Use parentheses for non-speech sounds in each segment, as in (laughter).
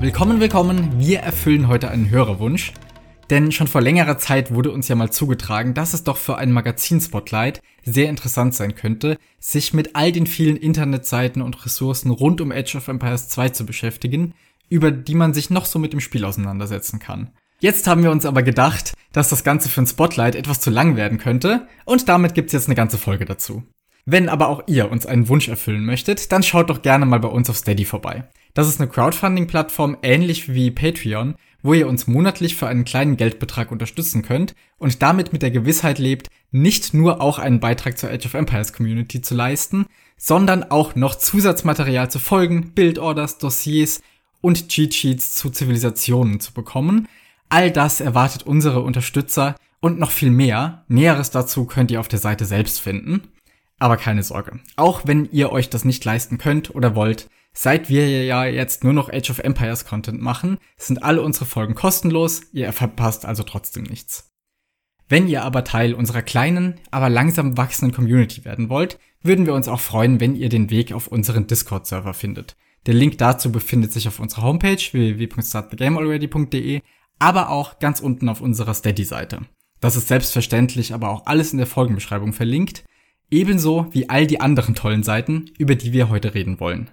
Willkommen, willkommen. Wir erfüllen heute einen Hörerwunsch. Denn schon vor längerer Zeit wurde uns ja mal zugetragen, dass es doch für ein Magazin-Spotlight sehr interessant sein könnte, sich mit all den vielen Internetseiten und Ressourcen rund um Age of Empires 2 zu beschäftigen, über die man sich noch so mit dem Spiel auseinandersetzen kann. Jetzt haben wir uns aber gedacht, dass das Ganze für ein Spotlight etwas zu lang werden könnte und damit gibt's jetzt eine ganze Folge dazu. Wenn aber auch ihr uns einen Wunsch erfüllen möchtet, dann schaut doch gerne mal bei uns auf Steady vorbei. Das ist eine Crowdfunding-Plattform ähnlich wie Patreon, wo ihr uns monatlich für einen kleinen Geldbetrag unterstützen könnt und damit mit der Gewissheit lebt, nicht nur auch einen Beitrag zur Age of Empires Community zu leisten, sondern auch noch Zusatzmaterial zu Folgen, Bildorders, Dossiers und Cheat Sheets zu Zivilisationen zu bekommen. All das erwartet unsere Unterstützer und noch viel mehr. Näheres dazu könnt ihr auf der Seite selbst finden. Aber keine Sorge. Auch wenn ihr euch das nicht leisten könnt oder wollt, seit wir ja jetzt nur noch Age of Empires Content machen, sind alle unsere Folgen kostenlos, ihr verpasst also trotzdem nichts. Wenn ihr aber Teil unserer kleinen, aber langsam wachsenden Community werden wollt, würden wir uns auch freuen, wenn ihr den Weg auf unseren Discord-Server findet. Der Link dazu befindet sich auf unserer Homepage www.startthegamealready.de, aber auch ganz unten auf unserer Steady-Seite. Das ist selbstverständlich aber auch alles in der Folgenbeschreibung verlinkt. Ebenso wie all die anderen tollen Seiten, über die wir heute reden wollen.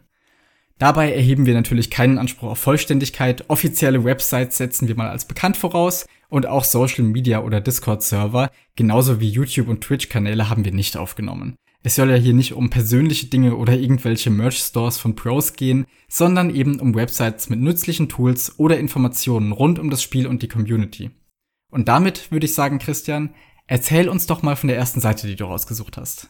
Dabei erheben wir natürlich keinen Anspruch auf Vollständigkeit. Offizielle Websites setzen wir mal als bekannt voraus und auch Social Media oder Discord Server, genauso wie YouTube und Twitch Kanäle haben wir nicht aufgenommen. Es soll ja hier nicht um persönliche Dinge oder irgendwelche Merch Stores von Pros gehen, sondern eben um Websites mit nützlichen Tools oder Informationen rund um das Spiel und die Community. Und damit würde ich sagen, Christian, Erzähl uns doch mal von der ersten Seite, die du rausgesucht hast.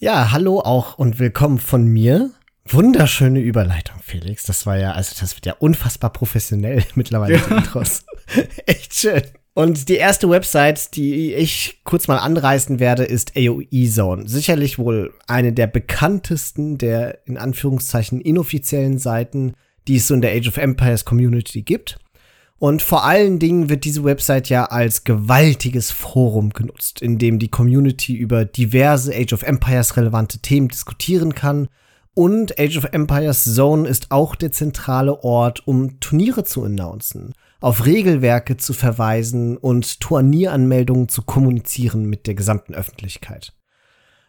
Ja, hallo auch und willkommen von mir. Wunderschöne Überleitung, Felix. Das war ja, also das wird ja unfassbar professionell (laughs) mittlerweile, die Intros. (laughs) Echt schön. Und die erste Website, die ich kurz mal anreißen werde, ist AOE Zone. Sicherlich wohl eine der bekanntesten der in Anführungszeichen inoffiziellen Seiten, die es so in der Age of Empires Community gibt. Und vor allen Dingen wird diese Website ja als gewaltiges Forum genutzt, in dem die Community über diverse Age of Empires relevante Themen diskutieren kann. Und Age of Empires Zone ist auch der zentrale Ort, um Turniere zu announcen, auf Regelwerke zu verweisen und Turnieranmeldungen zu kommunizieren mit der gesamten Öffentlichkeit.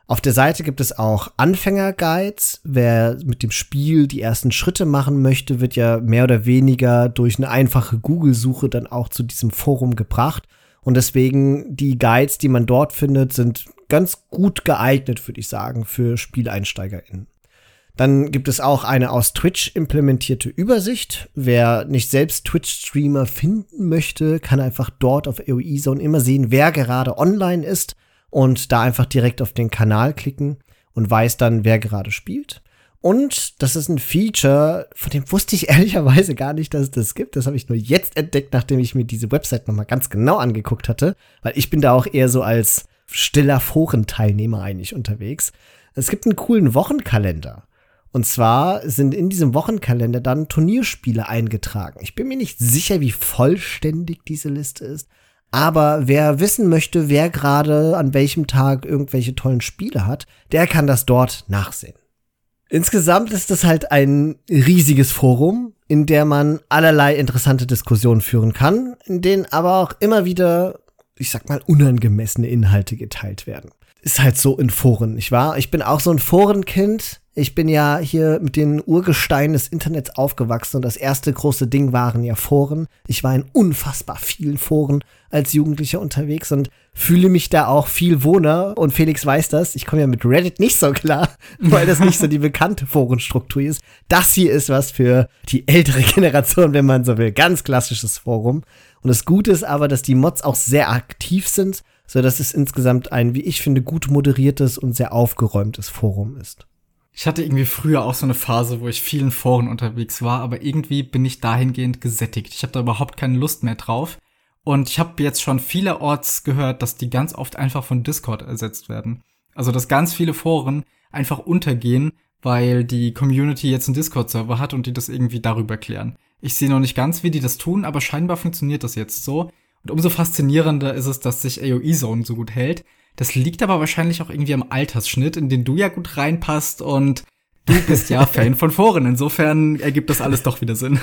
Auf der Seite gibt es auch Anfängerguides. Wer mit dem Spiel die ersten Schritte machen möchte, wird ja mehr oder weniger durch eine einfache Google-Suche dann auch zu diesem Forum gebracht. Und deswegen die Guides, die man dort findet, sind ganz gut geeignet, würde ich sagen, für SpieleinsteigerInnen. Dann gibt es auch eine aus Twitch implementierte Übersicht. Wer nicht selbst Twitch-Streamer finden möchte, kann einfach dort auf AOE Zone immer sehen, wer gerade online ist und da einfach direkt auf den Kanal klicken und weiß dann, wer gerade spielt. Und das ist ein Feature, von dem wusste ich (laughs) ehrlicherweise gar nicht, dass es das gibt. Das habe ich nur jetzt entdeckt, nachdem ich mir diese Website nochmal ganz genau angeguckt hatte, weil ich bin da auch eher so als stiller Forenteilnehmer eigentlich unterwegs. Es gibt einen coolen Wochenkalender. Und zwar sind in diesem Wochenkalender dann Turnierspiele eingetragen. Ich bin mir nicht sicher, wie vollständig diese Liste ist, aber wer wissen möchte, wer gerade an welchem Tag irgendwelche tollen Spiele hat, der kann das dort nachsehen. Insgesamt ist es halt ein riesiges Forum, in der man allerlei interessante Diskussionen führen kann, in denen aber auch immer wieder, ich sag mal, unangemessene Inhalte geteilt werden. Ist halt so in Foren, nicht wahr? Ich bin auch so ein Forenkind. Ich bin ja hier mit den Urgesteinen des Internets aufgewachsen und das erste große Ding waren ja Foren. Ich war in unfassbar vielen Foren als Jugendlicher unterwegs und fühle mich da auch viel wohner. Und Felix weiß das. Ich komme ja mit Reddit nicht so klar, (laughs) weil das nicht so die bekannte Forenstruktur ist. Das hier ist was für die ältere Generation, wenn man so will. Ganz klassisches Forum. Und das Gute ist aber, dass die Mods auch sehr aktiv sind, so dass es insgesamt ein, wie ich finde, gut moderiertes und sehr aufgeräumtes Forum ist. Ich hatte irgendwie früher auch so eine Phase, wo ich vielen Foren unterwegs war, aber irgendwie bin ich dahingehend gesättigt. Ich habe da überhaupt keine Lust mehr drauf. Und ich habe jetzt schon vielerorts gehört, dass die ganz oft einfach von Discord ersetzt werden. Also dass ganz viele Foren einfach untergehen, weil die Community jetzt einen Discord-Server hat und die das irgendwie darüber klären. Ich sehe noch nicht ganz, wie die das tun, aber scheinbar funktioniert das jetzt so. Und umso faszinierender ist es, dass sich AOE Zone so gut hält. Das liegt aber wahrscheinlich auch irgendwie am Altersschnitt, in den du ja gut reinpasst und du bist ja (laughs) Fan von Foren. Insofern ergibt das alles doch wieder Sinn.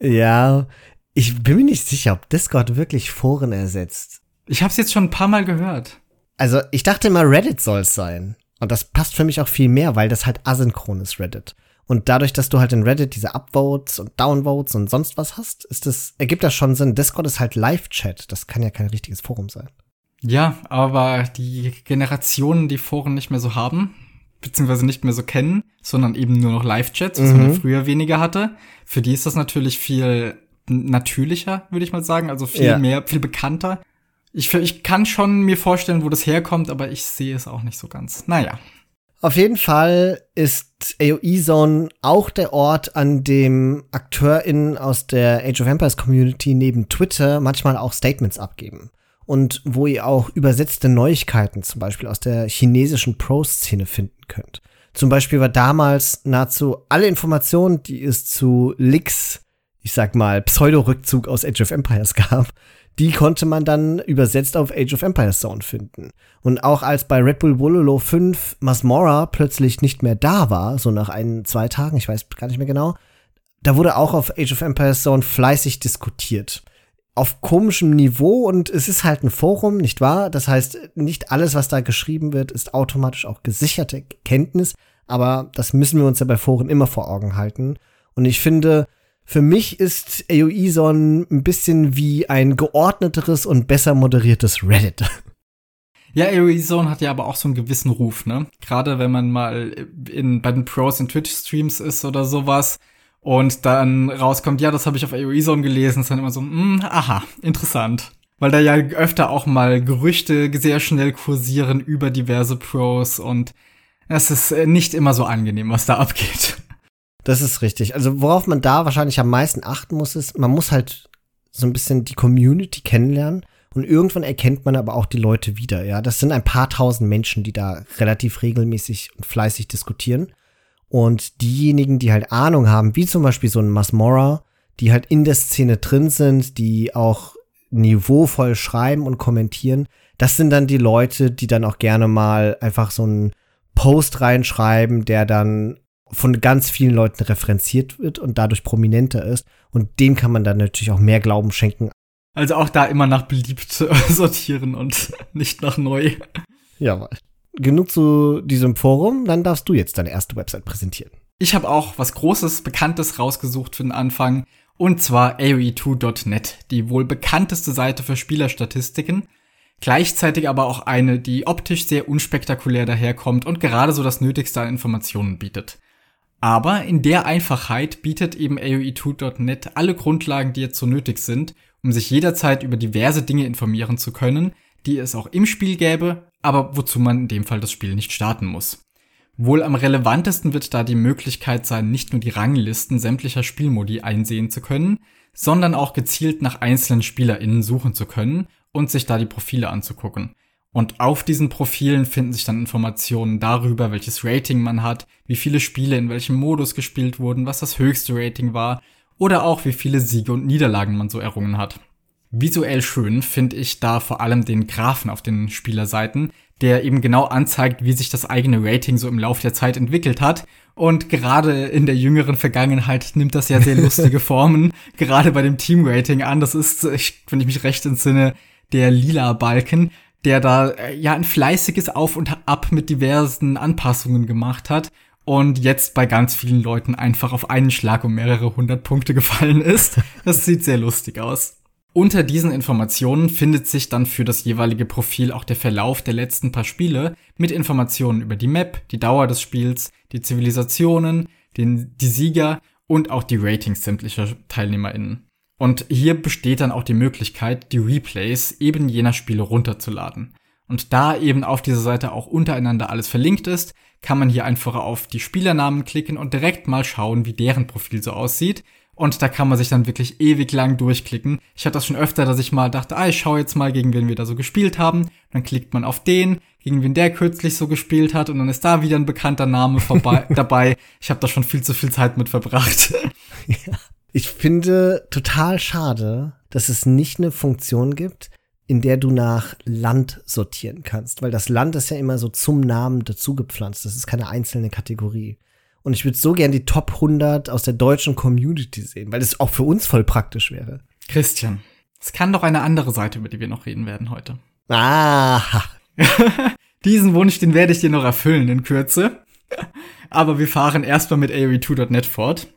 Ja, ich bin mir nicht sicher, ob Discord wirklich Foren ersetzt. Ich habe es jetzt schon ein paar Mal gehört. Also, ich dachte immer, Reddit soll es sein. Und das passt für mich auch viel mehr, weil das halt asynchron ist, Reddit. Und dadurch, dass du halt in Reddit diese Upvotes und Downvotes und sonst was hast, ist das, ergibt das schon Sinn. Discord ist halt Live-Chat. Das kann ja kein richtiges Forum sein. Ja, aber die Generationen, die Foren nicht mehr so haben, beziehungsweise nicht mehr so kennen, sondern eben nur noch Live-Chats, was mhm. man ja früher weniger hatte, für die ist das natürlich viel natürlicher, würde ich mal sagen, also viel ja. mehr, viel bekannter. Ich, ich kann schon mir vorstellen, wo das herkommt, aber ich sehe es auch nicht so ganz. Naja. Auf jeden Fall ist AOE Zone auch der Ort, an dem AkteurInnen aus der Age of Empires Community neben Twitter manchmal auch Statements abgeben. Und wo ihr auch übersetzte Neuigkeiten zum Beispiel aus der chinesischen Pro-Szene finden könnt. Zum Beispiel war damals nahezu alle Informationen, die es zu Licks, ich sag mal, Pseudo-Rückzug aus Age of Empires (laughs) gab, die konnte man dann übersetzt auf Age of Empires Zone finden. Und auch als bei Red Bull Wololo 5 Masmora plötzlich nicht mehr da war, so nach ein, zwei Tagen, ich weiß gar nicht mehr genau, da wurde auch auf Age of Empires Zone fleißig diskutiert. Auf komischem Niveau und es ist halt ein Forum, nicht wahr? Das heißt, nicht alles, was da geschrieben wird, ist automatisch auch gesicherte Kenntnis, aber das müssen wir uns ja bei Foren immer vor Augen halten. Und ich finde, für mich ist AOE so ein bisschen wie ein geordneteres und besser moderiertes Reddit. (laughs) Ja, AOE Zone hat ja aber auch so einen gewissen Ruf, ne? Gerade wenn man mal in, bei den Pros in Twitch-Streams ist oder sowas und dann rauskommt, ja, das habe ich auf AOE Zone gelesen, ist dann immer so, mh, hm, aha, interessant. Weil da ja öfter auch mal Gerüchte sehr schnell kursieren über diverse Pros und es ist nicht immer so angenehm, was da abgeht. Das ist richtig. Also worauf man da wahrscheinlich am meisten achten muss, ist, man muss halt so ein bisschen die Community kennenlernen und irgendwann erkennt man aber auch die Leute wieder. Ja, das sind ein paar tausend Menschen, die da relativ regelmäßig und fleißig diskutieren. Und diejenigen, die halt Ahnung haben, wie zum Beispiel so ein Masmora, die halt in der Szene drin sind, die auch niveauvoll schreiben und kommentieren, das sind dann die Leute, die dann auch gerne mal einfach so einen Post reinschreiben, der dann von ganz vielen Leuten referenziert wird und dadurch prominenter ist. Und dem kann man dann natürlich auch mehr Glauben schenken. Also auch da immer nach beliebt (laughs) sortieren und nicht nach neu. Jawohl. Genug zu diesem Forum, dann darfst du jetzt deine erste Website präsentieren. Ich habe auch was Großes, Bekanntes rausgesucht für den Anfang. Und zwar AOE2.net, die wohl bekannteste Seite für Spielerstatistiken. Gleichzeitig aber auch eine, die optisch sehr unspektakulär daherkommt und gerade so das Nötigste an Informationen bietet. Aber in der Einfachheit bietet eben AOE2.net alle Grundlagen, die jetzt so nötig sind, um sich jederzeit über diverse Dinge informieren zu können, die es auch im Spiel gäbe, aber wozu man in dem Fall das Spiel nicht starten muss. Wohl am relevantesten wird da die Möglichkeit sein, nicht nur die Ranglisten sämtlicher Spielmodi einsehen zu können, sondern auch gezielt nach einzelnen SpielerInnen suchen zu können und sich da die Profile anzugucken. Und auf diesen Profilen finden sich dann Informationen darüber, welches Rating man hat, wie viele Spiele in welchem Modus gespielt wurden, was das höchste Rating war oder auch wie viele Siege und Niederlagen man so errungen hat. Visuell schön finde ich da vor allem den Graphen auf den Spielerseiten, der eben genau anzeigt, wie sich das eigene Rating so im Laufe der Zeit entwickelt hat. Und gerade in der jüngeren Vergangenheit nimmt das ja sehr (laughs) lustige Formen, gerade bei dem Team-Rating an. Das ist, wenn ich mich recht entsinne, der lila Balken, der da äh, ja ein fleißiges Auf und Ab mit diversen Anpassungen gemacht hat und jetzt bei ganz vielen Leuten einfach auf einen Schlag um mehrere hundert Punkte gefallen ist. Das sieht sehr lustig aus. Unter diesen Informationen findet sich dann für das jeweilige Profil auch der Verlauf der letzten paar Spiele mit Informationen über die Map, die Dauer des Spiels, die Zivilisationen, den, die Sieger und auch die Ratings sämtlicher TeilnehmerInnen. Und hier besteht dann auch die Möglichkeit, die Replays eben jener Spiele runterzuladen. Und da eben auf dieser Seite auch untereinander alles verlinkt ist, kann man hier einfach auf die Spielernamen klicken und direkt mal schauen, wie deren Profil so aussieht. Und da kann man sich dann wirklich ewig lang durchklicken. Ich hatte das schon öfter, dass ich mal dachte, ah, ich schaue jetzt mal, gegen wen wir da so gespielt haben. Dann klickt man auf den, gegen wen der kürzlich so gespielt hat und dann ist da wieder ein bekannter Name vorbei (laughs) dabei. Ich habe da schon viel zu viel Zeit mit verbracht. (laughs) Ja. Ich finde total schade, dass es nicht eine Funktion gibt, in der du nach Land sortieren kannst, weil das Land ist ja immer so zum Namen dazugepflanzt. Das ist keine einzelne Kategorie. Und ich würde so gern die Top 100 aus der deutschen Community sehen, weil es auch für uns voll praktisch wäre. Christian, es kann doch eine andere Seite, über die wir noch reden werden heute. (laughs) Ah. Diesen Wunsch, den werde ich dir noch erfüllen in Kürze. Aber wir fahren erstmal mit AOE2.net fort.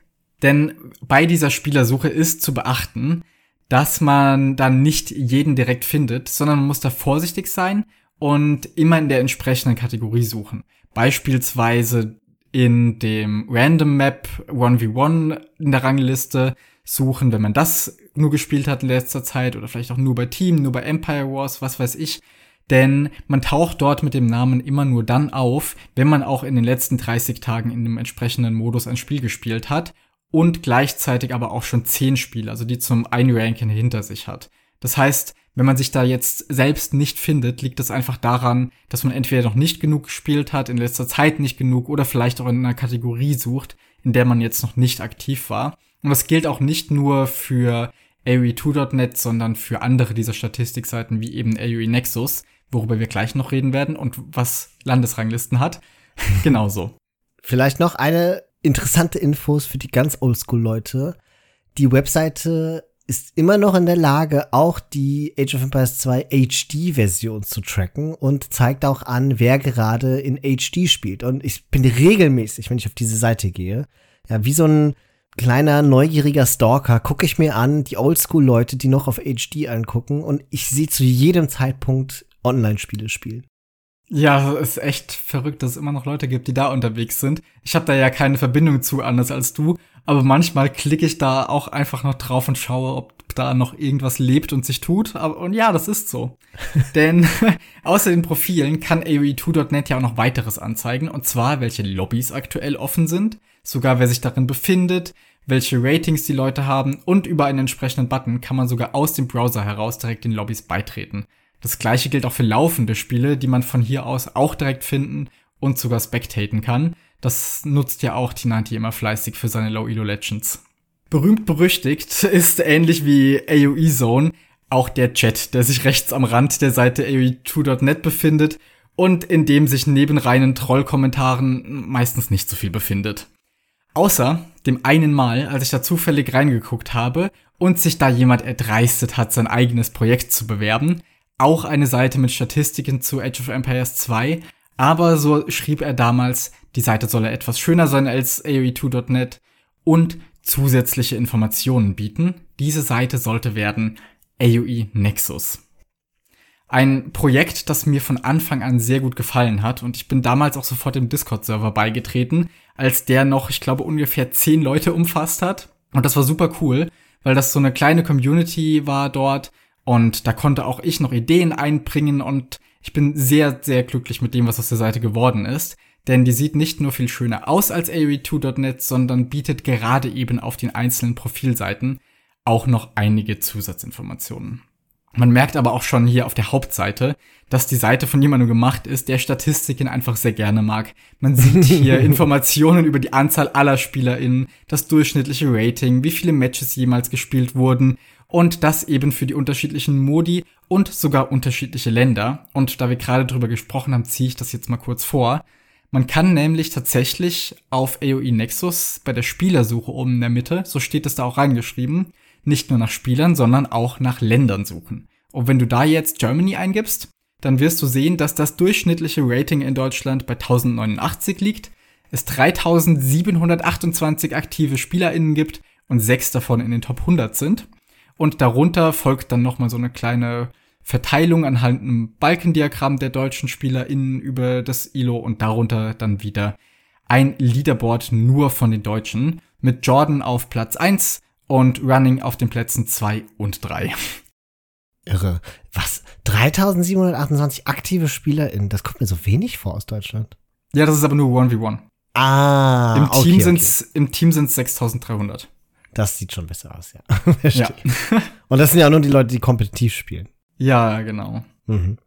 Denn bei dieser Spielersuche ist zu beachten, dass man dann nicht jeden direkt findet, sondern man muss da vorsichtig sein und immer in der entsprechenden Kategorie suchen. Beispielsweise in dem Random Map 1v1 in der Rangliste suchen, wenn man das nur gespielt hat in letzter Zeit oder vielleicht auch nur bei Team, nur bei Empire Wars, was weiß ich. Denn man taucht dort mit dem Namen immer nur dann auf, wenn man auch in den letzten 30 Tagen in dem entsprechenden Modus ein Spiel gespielt hat und gleichzeitig aber auch schon 10 Spiele, also die zum Einranken hinter sich hat. Das heißt, wenn man sich da jetzt selbst nicht findet, liegt das einfach daran, dass man entweder noch nicht genug gespielt hat, in letzter Zeit nicht genug oder vielleicht auch in einer Kategorie sucht, in der man jetzt noch nicht aktiv war. Und das gilt auch nicht nur für AOE2.net, sondern für andere dieser Statistikseiten wie eben AOE Nexus, worüber wir gleich noch reden werden und was Landesranglisten hat. (laughs) Genauso. Vielleicht noch eine interessante Infos für die ganz Oldschool-Leute. Die Webseite ist immer noch in der Lage, auch die Age of Empires 2 HD-Version zu tracken und zeigt auch an, wer gerade in HD spielt. Und ich bin regelmäßig, wenn ich auf diese Seite gehe, ja, wie so ein kleiner neugieriger Stalker, gucke ich mir an, die Oldschool-Leute, die noch auf HD angucken und ich sehe zu jedem Zeitpunkt Online-Spiele spielen. Ja, es ist echt verrückt, dass es immer noch Leute gibt, die da unterwegs sind. Ich habe da ja keine Verbindung zu anders als du, aber manchmal klicke ich da auch einfach noch drauf und schaue, ob da noch irgendwas lebt und sich tut. Aber, und ja, das ist so. (laughs) Denn (laughs) außer den Profilen kann AOE2.net ja auch noch weiteres anzeigen, und zwar welche Lobbys aktuell offen sind, sogar wer sich darin befindet, welche Ratings die Leute haben und über einen entsprechenden Button kann man sogar aus dem Browser heraus direkt den Lobbys beitreten. Das gleiche gilt auch für laufende Spiele, die man von hier aus auch direkt finden und sogar spectaten kann. Das nutzt ja auch Tinanti immer fleißig für seine Low Elo Legends. Berühmt berüchtigt (laughs) ist ähnlich wie AOE Zone auch der Chat, der sich rechts am Rand der Seite AOE2.net befindet und in dem sich neben reinen Trollkommentaren meistens nicht so viel befindet. Außer dem einen Mal, als ich da zufällig reingeguckt habe und sich da jemand erdreistet hat, sein eigenes Projekt zu bewerben, auch eine Seite mit Statistiken zu Age of Empires 2, aber so schrieb er damals, die Seite solle etwas schöner sein als AOE2.net und zusätzliche Informationen bieten. Diese Seite sollte werden AOE Nexus. Ein Projekt, das mir von Anfang an sehr gut gefallen hat und ich bin damals auch sofort im Discord-Server beigetreten, als der noch, ich glaube, ungefähr zehn Leute umfasst hat. Und das war super cool, weil das so eine kleine Community war dort, und da konnte auch ich noch Ideen einbringen und ich bin sehr, sehr glücklich mit dem, was aus der Seite geworden ist. Denn die sieht nicht nur viel schöner aus als AOE2.net, sondern bietet gerade eben auf den einzelnen Profilseiten auch noch einige Zusatzinformationen. Man merkt aber auch schon hier auf der Hauptseite, dass die Seite von jemandem gemacht ist, der Statistiken einfach sehr gerne mag. Man sieht hier (laughs) Informationen über die Anzahl aller SpielerInnen, das durchschnittliche Rating, wie viele Matches jemals gespielt wurden und das eben für die unterschiedlichen Modi und sogar unterschiedliche Länder. Und da wir gerade drüber gesprochen haben, ziehe ich das jetzt mal kurz vor. Man kann nämlich tatsächlich auf AOE Nexus bei der Spielersuche oben in der Mitte, so steht es da auch reingeschrieben, nicht nur nach Spielern, sondern auch nach Ländern suchen. Und wenn du da jetzt Germany eingibst, dann wirst du sehen, dass das durchschnittliche Rating in Deutschland bei 1089 liegt, es 3728 aktive SpielerInnen gibt und sechs davon in den Top 100 sind. Und darunter folgt dann nochmal so eine kleine Verteilung anhand einem Balkendiagramm der deutschen SpielerInnen über das ILO und darunter dann wieder ein Leaderboard nur von den Deutschen mit Jordan auf Platz 1 und Running auf den Plätzen 2 und 3. Irre. Was? 3728 aktive SpielerInnen? Das kommt mir so wenig vor aus Deutschland. Ja, das ist aber nur 1v1. Ah, Im Team okay, sind's, okay. im Team sind's 6300. Das sieht schon besser aus, ja. (laughs) ja. Und das sind ja nur die Leute, die kompetitiv spielen. Ja, genau. Mhm.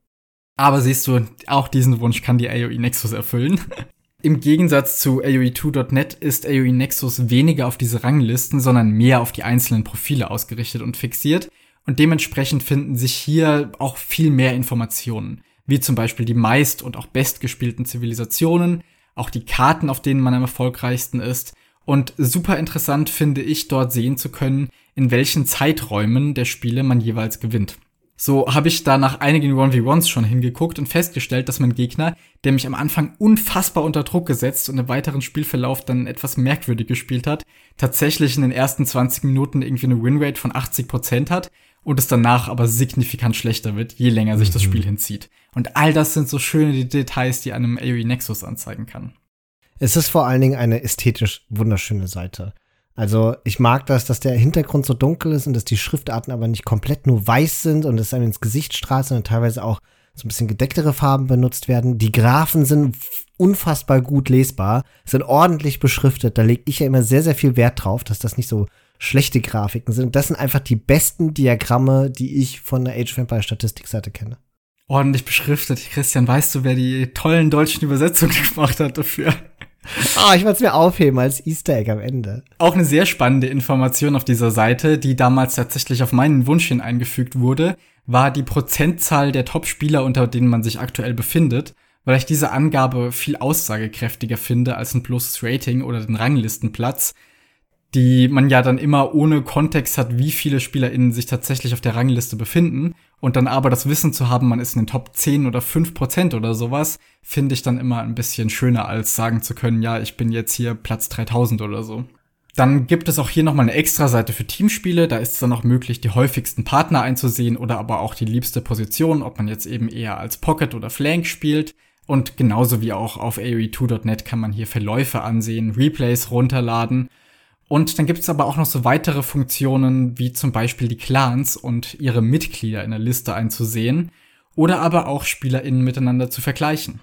Aber siehst du, auch diesen Wunsch kann die AOE Nexus erfüllen. (laughs) Im Gegensatz zu AOE2.net ist AOE Nexus weniger auf diese Ranglisten, sondern mehr auf die einzelnen Profile ausgerichtet und fixiert. Und dementsprechend finden sich hier auch viel mehr Informationen, wie zum Beispiel die meist und auch bestgespielten Zivilisationen, auch die Karten, auf denen man am erfolgreichsten ist. Und super interessant finde ich, dort sehen zu können, in welchen Zeiträumen der Spiele man jeweils gewinnt. So habe ich da nach einigen 1v1s schon hingeguckt und festgestellt, dass mein Gegner, der mich am Anfang unfassbar unter Druck gesetzt und im weiteren Spielverlauf dann etwas merkwürdig gespielt hat, tatsächlich in den ersten 20 Minuten irgendwie eine Winrate von 80% hat und es danach aber signifikant schlechter wird, je länger sich das mhm. Spiel hinzieht. Und all das sind so schöne Details, die einem AOE Nexus anzeigen kann. Es ist vor allen Dingen eine ästhetisch wunderschöne Seite. Also ich mag das, dass der Hintergrund so dunkel ist und dass die Schriftarten aber nicht komplett nur weiß sind und es einem ins Gesicht strahlt, sondern teilweise auch so ein bisschen gedecktere Farben benutzt werden. Die Graphen sind unfassbar gut lesbar, sind ordentlich beschriftet. Da lege ich ja immer sehr, sehr viel Wert drauf, dass das nicht so schlechte Grafiken sind. Das sind einfach die besten Diagramme, die ich von der Age of Empire Statistikseite kenne. Ordentlich beschriftet. Christian, weißt du, wer die tollen deutschen Übersetzungen (laughs) gemacht hat dafür? Ah, oh, ich wollte es mir aufheben als Easter Egg am Ende. Auch eine sehr spannende Information auf dieser Seite, die damals tatsächlich auf meinen Wunsch hin eingefügt wurde, war die Prozentzahl der Top-Spieler, unter denen man sich aktuell befindet, weil ich diese Angabe viel aussagekräftiger finde als ein bloßes Rating oder den Ranglistenplatz, die man ja dann immer ohne Kontext hat, wie viele SpielerInnen sich tatsächlich auf der Rangliste befinden. Und dann aber das Wissen zu haben, man ist in den Top 10 oder 5 Prozent oder sowas, finde ich dann immer ein bisschen schöner, als sagen zu können, ja, ich bin jetzt hier Platz 3000 oder so. Dann gibt es auch hier nochmal eine Extra-Seite für Teamspiele. Da ist es dann auch möglich, die häufigsten Partner einzusehen oder aber auch die liebste Position, ob man jetzt eben eher als Pocket oder Flank spielt. Und genauso wie auch auf AOE2.net kann man hier Verläufe ansehen, Replays runterladen und dann gibt es aber auch noch so weitere Funktionen, wie zum Beispiel die Clans und ihre Mitglieder in der Liste einzusehen oder aber auch SpielerInnen miteinander zu vergleichen.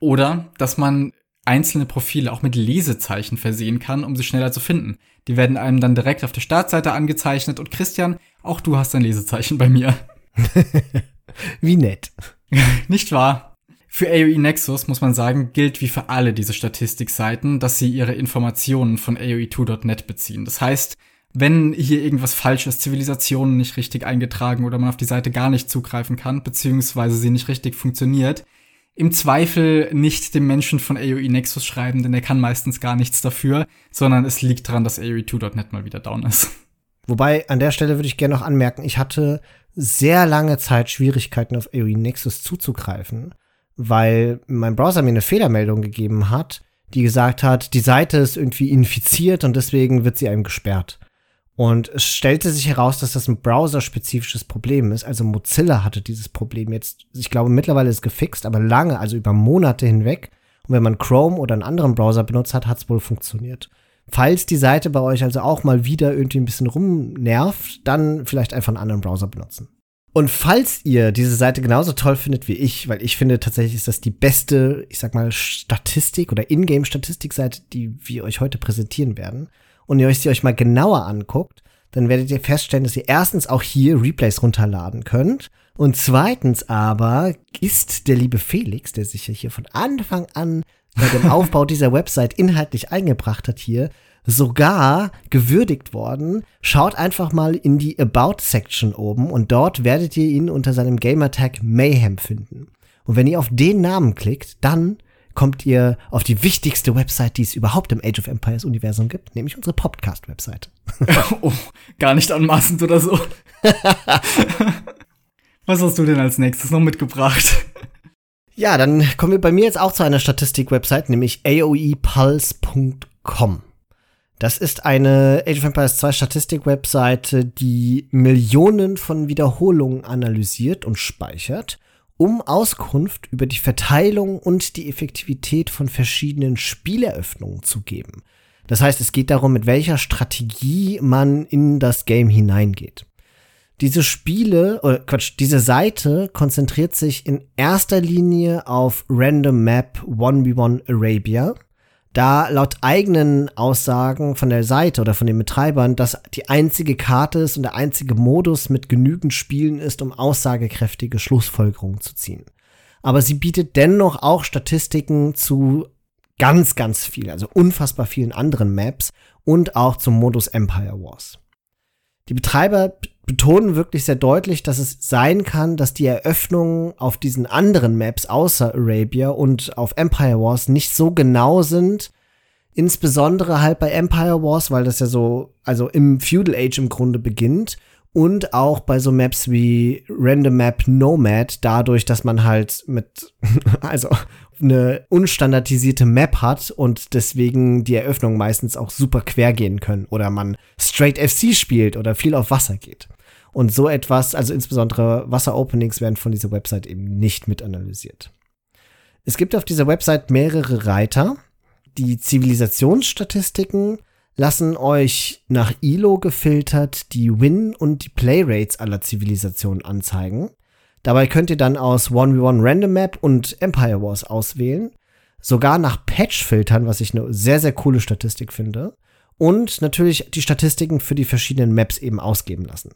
Oder dass man einzelne Profile auch mit Lesezeichen versehen kann, um sie schneller zu finden. Die werden einem dann direkt auf der Startseite angezeichnet und Christian, auch du hast ein Lesezeichen bei mir. (laughs) Wie nett. (laughs) Nicht wahr? Für AOE Nexus muss man sagen, gilt wie für alle diese Statistikseiten, dass sie ihre Informationen von AOE2.net beziehen. Das heißt, wenn hier irgendwas falsch ist, Zivilisationen nicht richtig eingetragen oder man auf die Seite gar nicht zugreifen kann, beziehungsweise sie nicht richtig funktioniert, im Zweifel nicht dem Menschen von AOE Nexus schreiben, denn er kann meistens gar nichts dafür, sondern es liegt daran, dass AOE2.net mal wieder down ist. Wobei, an der Stelle würde ich gerne noch anmerken, ich hatte sehr lange Zeit Schwierigkeiten auf AOE Nexus zuzugreifen weil mein Browser mir eine Fehlermeldung gegeben hat, die gesagt hat, die Seite ist irgendwie infiziert und deswegen wird sie einem gesperrt. Und es stellte sich heraus, dass das ein browserspezifisches Problem ist. Also Mozilla hatte dieses Problem jetzt, ich glaube, mittlerweile ist gefixt, aber lange, also über Monate hinweg. Und wenn man Chrome oder einen anderen Browser benutzt hat, hat es wohl funktioniert. Falls die Seite bei euch also auch mal wieder irgendwie ein bisschen rumnervt, dann vielleicht einfach einen anderen Browser benutzen. Und falls ihr diese Seite genauso toll findet wie ich, weil ich finde tatsächlich ist das die beste, ich sag mal, Statistik oder Ingame-Statistikseite, die wir euch heute präsentieren werden, und ihr euch sie euch mal genauer anguckt, dann werdet ihr feststellen, dass ihr erstens auch hier Replays runterladen könnt. Und zweitens aber ist der liebe Felix, der sich ja hier von Anfang an bei dem (laughs) Aufbau dieser Website inhaltlich eingebracht hat hier, sogar gewürdigt worden. Schaut einfach mal in die About-Section oben und dort werdet ihr ihn unter seinem Gamertag Mayhem finden. Und wenn ihr auf den Namen klickt, dann kommt ihr auf die wichtigste Website, die es überhaupt im Age of Empires Universum gibt, nämlich unsere Podcast-Website. (laughs) oh, gar nicht anmaßend oder so. (laughs) Was hast du denn als nächstes noch mitgebracht? Ja, dann kommen wir bei mir jetzt auch zu einer Statistik-Website, nämlich aoepulse.com. Das ist eine Age of Empires 2 Statistik-Webseite, die Millionen von Wiederholungen analysiert und speichert, um Auskunft über die Verteilung und die Effektivität von verschiedenen Spieleröffnungen zu geben. Das heißt, es geht darum, mit welcher Strategie man in das Game hineingeht. Diese Spiele, oder Quatsch, diese Seite konzentriert sich in erster Linie auf Random Map 1v1 Arabia da laut eigenen Aussagen von der Seite oder von den Betreibern das die einzige Karte ist und der einzige Modus mit genügend Spielen ist, um aussagekräftige Schlussfolgerungen zu ziehen. Aber sie bietet dennoch auch Statistiken zu ganz, ganz viel, also unfassbar vielen anderen Maps und auch zum Modus Empire Wars. Die Betreiber betonen wirklich sehr deutlich, dass es sein kann, dass die Eröffnungen auf diesen anderen Maps außer Arabia und auf Empire Wars nicht so genau sind. Insbesondere halt bei Empire Wars, weil das ja so, also im Feudal Age im Grunde beginnt. Und auch bei so Maps wie Random Map Nomad, dadurch, dass man halt mit, (laughs) also eine unstandardisierte Map hat und deswegen die Eröffnungen meistens auch super quer gehen können oder man straight FC spielt oder viel auf Wasser geht. Und so etwas, also insbesondere Wasseropenings werden von dieser Website eben nicht mit analysiert. Es gibt auf dieser Website mehrere Reiter. Die Zivilisationsstatistiken lassen euch nach ILO gefiltert die Win- und die Playrates aller Zivilisationen anzeigen. Dabei könnt ihr dann aus 1v1 Random Map und Empire Wars auswählen. Sogar nach Patch filtern, was ich eine sehr, sehr coole Statistik finde. Und natürlich die Statistiken für die verschiedenen Maps eben ausgeben lassen.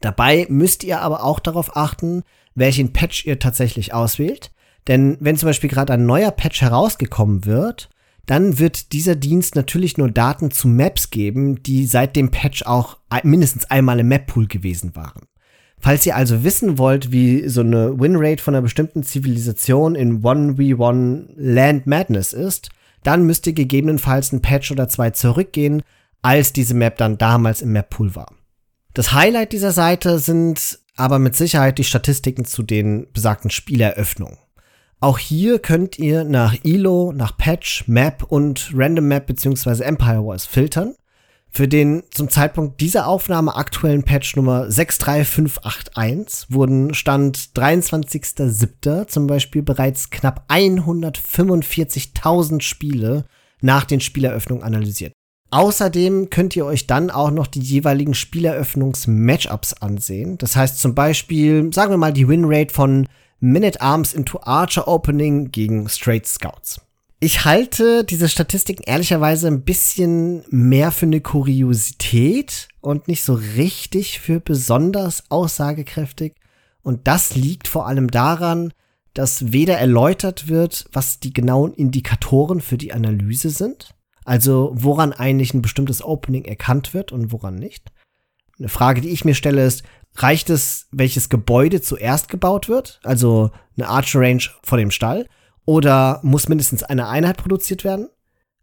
Dabei müsst ihr aber auch darauf achten, welchen Patch ihr tatsächlich auswählt. Denn wenn zum Beispiel gerade ein neuer Patch herausgekommen wird, dann wird dieser Dienst natürlich nur Daten zu Maps geben, die seit dem Patch auch mindestens einmal im Map-Pool gewesen waren. Falls ihr also wissen wollt, wie so eine Winrate von einer bestimmten Zivilisation in 1v1 Land Madness ist, dann müsst ihr gegebenenfalls ein Patch oder zwei zurückgehen, als diese Map dann damals im Map-Pool war. Das Highlight dieser Seite sind aber mit Sicherheit die Statistiken zu den besagten Spieleröffnungen. Auch hier könnt ihr nach ILO, nach Patch, Map und Random Map bzw. Empire Wars filtern für den zum Zeitpunkt dieser Aufnahme aktuellen Patch Nummer 63581 wurden Stand 23.07. zum Beispiel bereits knapp 145.000 Spiele nach den Spieleröffnungen analysiert. Außerdem könnt ihr euch dann auch noch die jeweiligen Spieleröffnungs-Matchups ansehen. Das heißt zum Beispiel, sagen wir mal, die Winrate von Minute Arms into Archer Opening gegen Straight Scouts. Ich halte diese Statistiken ehrlicherweise ein bisschen mehr für eine Kuriosität und nicht so richtig für besonders aussagekräftig. Und das liegt vor allem daran, dass weder erläutert wird, was die genauen Indikatoren für die Analyse sind, also woran eigentlich ein bestimmtes Opening erkannt wird und woran nicht. Eine Frage, die ich mir stelle, ist, reicht es, welches Gebäude zuerst gebaut wird, also eine Archer Range vor dem Stall, oder muss mindestens eine Einheit produziert werden?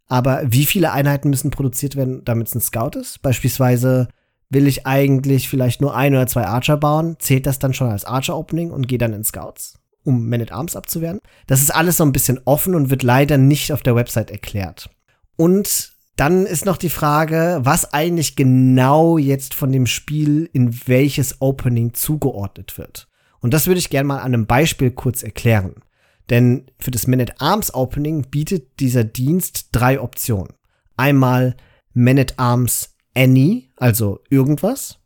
Aber wie viele Einheiten müssen produziert werden, damit es ein Scout ist? Beispielsweise will ich eigentlich vielleicht nur ein oder zwei Archer bauen, zählt das dann schon als Archer-Opening und gehe dann in Scouts, um Man at Arms abzuwehren? Das ist alles so ein bisschen offen und wird leider nicht auf der Website erklärt. Und dann ist noch die Frage, was eigentlich genau jetzt von dem Spiel in welches Opening zugeordnet wird. Und das würde ich gerne mal an einem Beispiel kurz erklären. Denn für das Man at Arms Opening bietet dieser Dienst drei Optionen. Einmal Man at Arms Any, also irgendwas.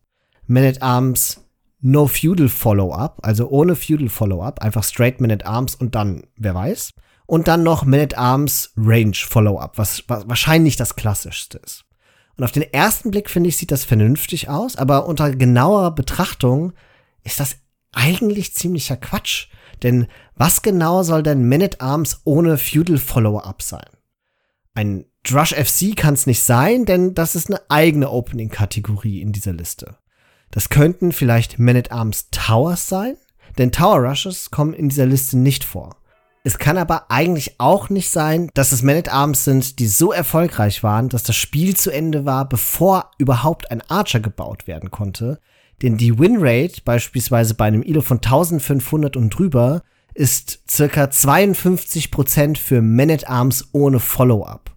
Man at Arms No Feudal Follow-up, also ohne Feudal Follow-up, einfach straight Man at Arms und dann, wer weiß. Und dann noch Man at Arms Range Follow-up, was, was wahrscheinlich das klassischste ist. Und auf den ersten Blick finde ich, sieht das vernünftig aus, aber unter genauer Betrachtung ist das eigentlich ziemlicher Quatsch. Denn was genau soll denn Man at Arms ohne Feudal Follow-up sein? Ein Drush FC kann es nicht sein, denn das ist eine eigene Opening-Kategorie in dieser Liste. Das könnten vielleicht Man at Arms Towers sein, denn Tower Rushes kommen in dieser Liste nicht vor. Es kann aber eigentlich auch nicht sein, dass es Man at Arms sind, die so erfolgreich waren, dass das Spiel zu Ende war, bevor überhaupt ein Archer gebaut werden konnte, denn die Winrate, beispielsweise bei einem ILO von 1500 und drüber, ist circa 52% für Man at Arms ohne Follow-up.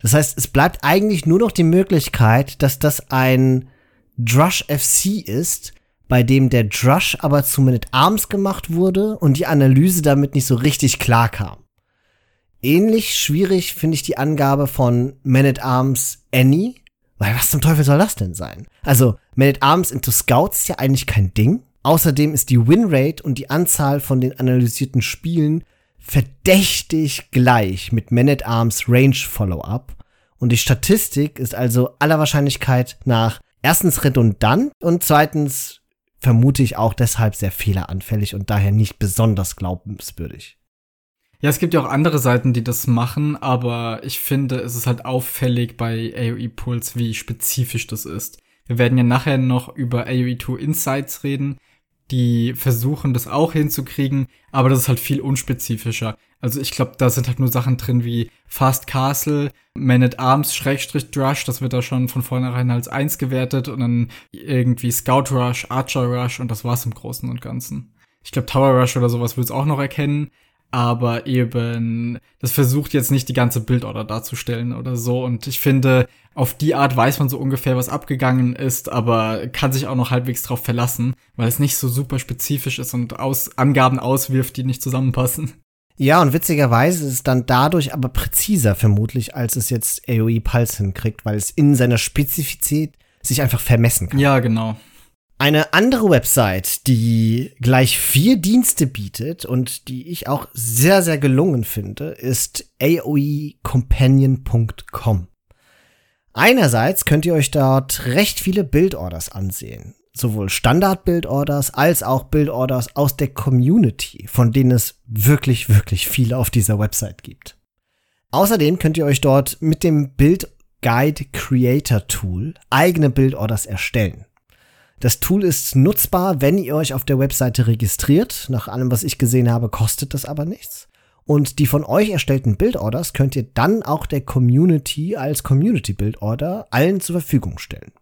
Das heißt, es bleibt eigentlich nur noch die Möglichkeit, dass das ein Drush FC ist, bei dem der Drush aber zu Man at Arms gemacht wurde und die Analyse damit nicht so richtig klar kam. Ähnlich schwierig finde ich die Angabe von Man at Arms Any, weil was zum Teufel soll das denn sein? Also, Man at Arms into Scouts ist ja eigentlich kein Ding. Außerdem ist die Winrate und die Anzahl von den analysierten Spielen verdächtig gleich mit Man at Arms Range Follow-up. Und die Statistik ist also aller Wahrscheinlichkeit nach erstens redundant und zweitens vermute ich auch deshalb sehr fehleranfällig und daher nicht besonders glaubenswürdig. Ja, es gibt ja auch andere Seiten, die das machen, aber ich finde, es ist halt auffällig bei AOE Pulse, wie spezifisch das ist. Wir werden ja nachher noch über AOE2 Insights reden. Die versuchen das auch hinzukriegen, aber das ist halt viel unspezifischer. Also ich glaube, da sind halt nur Sachen drin wie Fast Castle, Man at Arms, Schrägstrich Drush, das wird da schon von vornherein als eins gewertet und dann irgendwie Scout Rush, Archer Rush und das war's im Großen und Ganzen. Ich glaube, Tower Rush oder sowas wird es auch noch erkennen, aber eben, das versucht jetzt nicht die ganze Bildorder darzustellen oder so. Und ich finde, auf die Art weiß man so ungefähr, was abgegangen ist, aber kann sich auch noch halbwegs drauf verlassen, weil es nicht so super spezifisch ist und aus Angaben auswirft, die nicht zusammenpassen. Ja, und witzigerweise ist es dann dadurch aber präziser vermutlich, als es jetzt AOE Pulse hinkriegt, weil es in seiner Spezifizität sich einfach vermessen kann. Ja, genau. Eine andere Website, die gleich vier Dienste bietet und die ich auch sehr, sehr gelungen finde, ist aoecompanion.com. Einerseits könnt ihr euch dort recht viele Bildorders ansehen. Sowohl Standard-Bildorders als auch Bildorders aus der Community, von denen es wirklich, wirklich viele auf dieser Website gibt. Außerdem könnt ihr euch dort mit dem Build Guide Creator Tool eigene Bildorders erstellen. Das Tool ist nutzbar, wenn ihr euch auf der Webseite registriert. Nach allem, was ich gesehen habe, kostet das aber nichts. Und die von euch erstellten Bildorders könnt ihr dann auch der Community als Community Bildorder allen zur Verfügung stellen.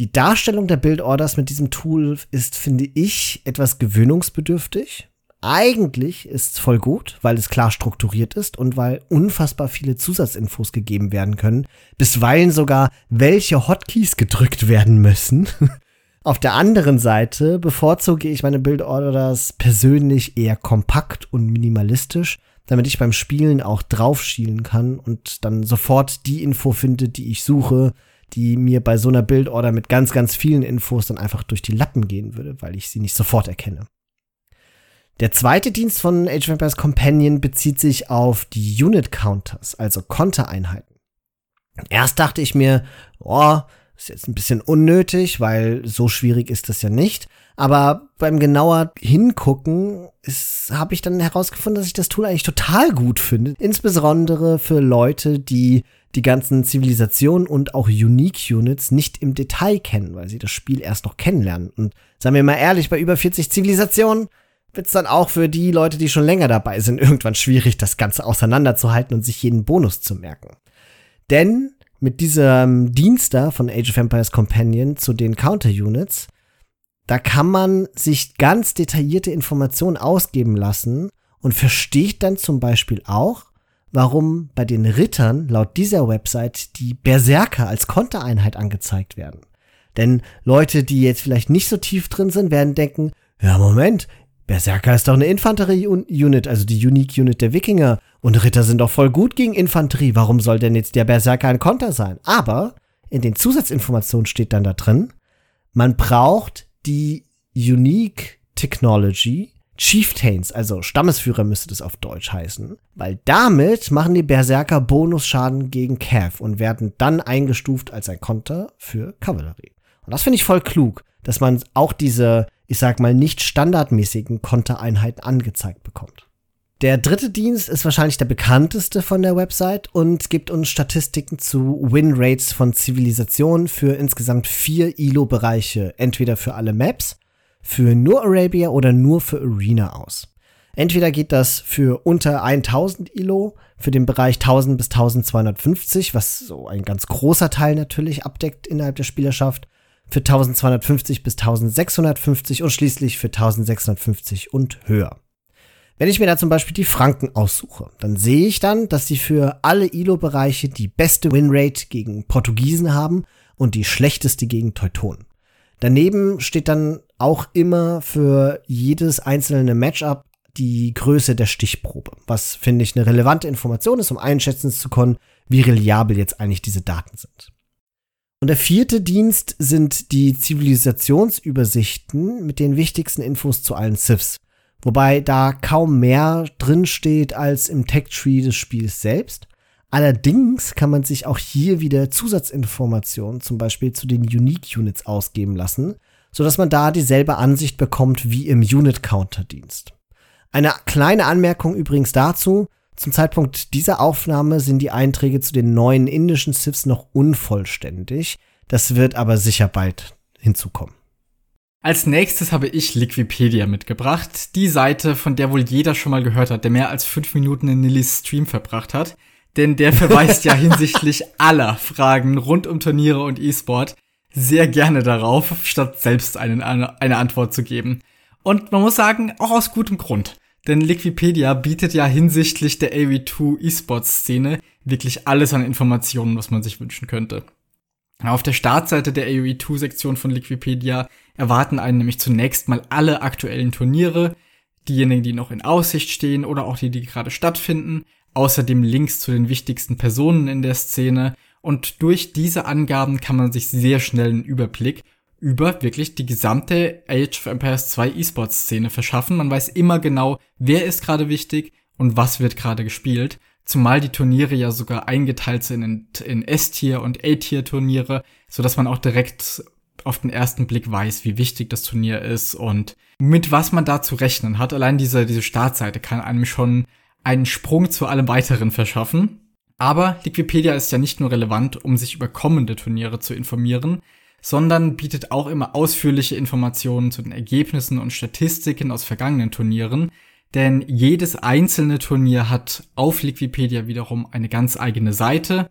Die Darstellung der Bildorders mit diesem Tool ist, finde ich, etwas gewöhnungsbedürftig. Eigentlich ist es voll gut, weil es klar strukturiert ist und weil unfassbar viele Zusatzinfos gegeben werden können, bisweilen sogar welche Hotkeys gedrückt werden müssen. (laughs) Auf der anderen Seite bevorzuge ich meine Bildorders persönlich eher kompakt und minimalistisch, damit ich beim Spielen auch draufschielen kann und dann sofort die Info finde, die ich suche, die mir bei so einer Bildorder mit ganz, ganz vielen Infos dann einfach durch die Lappen gehen würde, weil ich sie nicht sofort erkenne. Der zweite Dienst von Age of Empires Companion bezieht sich auf die Unit Counters, also Kontereinheiten. Erst dachte ich mir, oh, ist jetzt ein bisschen unnötig, weil so schwierig ist das ja nicht. Aber beim genauer Hingucken habe ich dann herausgefunden, dass ich das Tool eigentlich total gut finde. Insbesondere für Leute, die die ganzen Zivilisationen und auch Unique Units nicht im Detail kennen, weil sie das Spiel erst noch kennenlernen. Und sagen wir mal ehrlich, bei über 40 Zivilisationen wird es dann auch für die Leute, die schon länger dabei sind, (laughs) irgendwann schwierig, das Ganze auseinanderzuhalten und sich jeden Bonus zu merken. Denn mit diesem Dienst da von Age of Empires Companion zu den Counter-Units, da kann man sich ganz detaillierte Informationen ausgeben lassen und versteht dann zum Beispiel auch, warum bei den Rittern laut dieser Website die Berserker als Kontereinheit angezeigt werden. Denn Leute, die jetzt vielleicht nicht so tief drin sind, werden denken, ja Moment, Berserker ist doch eine Infanterie-Unit, also die Unique-Unit der Wikinger. Und Ritter sind doch voll gut gegen Infanterie. Warum soll denn jetzt der Berserker ein Konter sein? Aber in den Zusatzinformationen steht dann da drin, man braucht die Unique Technology Chieftains, also Stammesführer müsste das auf Deutsch heißen, weil damit machen die Berserker Bonusschaden gegen Cav und werden dann eingestuft als ein Konter für Kavallerie. Und das finde ich voll klug, dass man auch diese ich sag mal, nicht standardmäßigen Kontereinheiten angezeigt bekommt. Der dritte Dienst ist wahrscheinlich der bekannteste von der Website und gibt uns Statistiken zu Winrates von Zivilisationen für insgesamt vier ILO-Bereiche, entweder für alle Maps, für nur Arabia oder nur für Arena aus. Entweder geht das für unter 1000 ILO, für den Bereich 1000 bis 1250, was so ein ganz großer Teil natürlich abdeckt innerhalb der Spielerschaft, für 1250 bis 1650 und schließlich für 1650 und höher. Wenn ich mir da zum Beispiel die Franken aussuche, dann sehe ich dann, dass sie für alle ILO-Bereiche die beste Winrate gegen Portugiesen haben und die schlechteste gegen Teutonen. Daneben steht dann auch immer für jedes einzelne Matchup die Größe der Stichprobe, was finde ich eine relevante Information ist, um einschätzen zu können, wie reliabel jetzt eigentlich diese Daten sind. Und der vierte Dienst sind die Zivilisationsübersichten mit den wichtigsten Infos zu allen Civs. Wobei da kaum mehr drin steht als im Tech-Tree des Spiels selbst. Allerdings kann man sich auch hier wieder Zusatzinformationen, zum Beispiel zu den Unique Units, ausgeben lassen, sodass man da dieselbe Ansicht bekommt wie im Unit-Counter-Dienst. Eine kleine Anmerkung übrigens dazu. Zum Zeitpunkt dieser Aufnahme sind die Einträge zu den neuen indischen Sifs noch unvollständig. Das wird aber sicher bald hinzukommen. Als nächstes habe ich Liquipedia mitgebracht, die Seite, von der wohl jeder schon mal gehört hat, der mehr als fünf Minuten in Nillys Stream verbracht hat. Denn der verweist ja (laughs) hinsichtlich aller Fragen rund um Turniere und E-Sport sehr gerne darauf, statt selbst einen, eine Antwort zu geben. Und man muss sagen, auch aus gutem Grund. Denn Liquipedia bietet ja hinsichtlich der AV2 E-Sports-Szene wirklich alles an Informationen, was man sich wünschen könnte. Auf der Startseite der AOE2-Sektion von Liquipedia erwarten einen nämlich zunächst mal alle aktuellen Turniere, diejenigen, die noch in Aussicht stehen oder auch die, die gerade stattfinden, außerdem Links zu den wichtigsten Personen in der Szene und durch diese Angaben kann man sich sehr schnell einen Überblick über wirklich die gesamte Age of Empires 2 E-Sports Szene verschaffen. Man weiß immer genau, wer ist gerade wichtig und was wird gerade gespielt. Zumal die Turniere ja sogar eingeteilt sind in, S-Tier und A-Tier Turniere, so dass man auch direkt auf den ersten Blick weiß, wie wichtig das Turnier ist und mit was man da zu rechnen hat. Allein diese, diese Startseite kann einem schon einen Sprung zu allem weiteren verschaffen. Aber Liquipedia ist ja nicht nur relevant, um sich über kommende Turniere zu informieren, sondern bietet auch immer ausführliche Informationen zu den Ergebnissen und Statistiken aus vergangenen Turnieren, denn jedes einzelne Turnier hat auf Liquipedia wiederum eine ganz eigene Seite.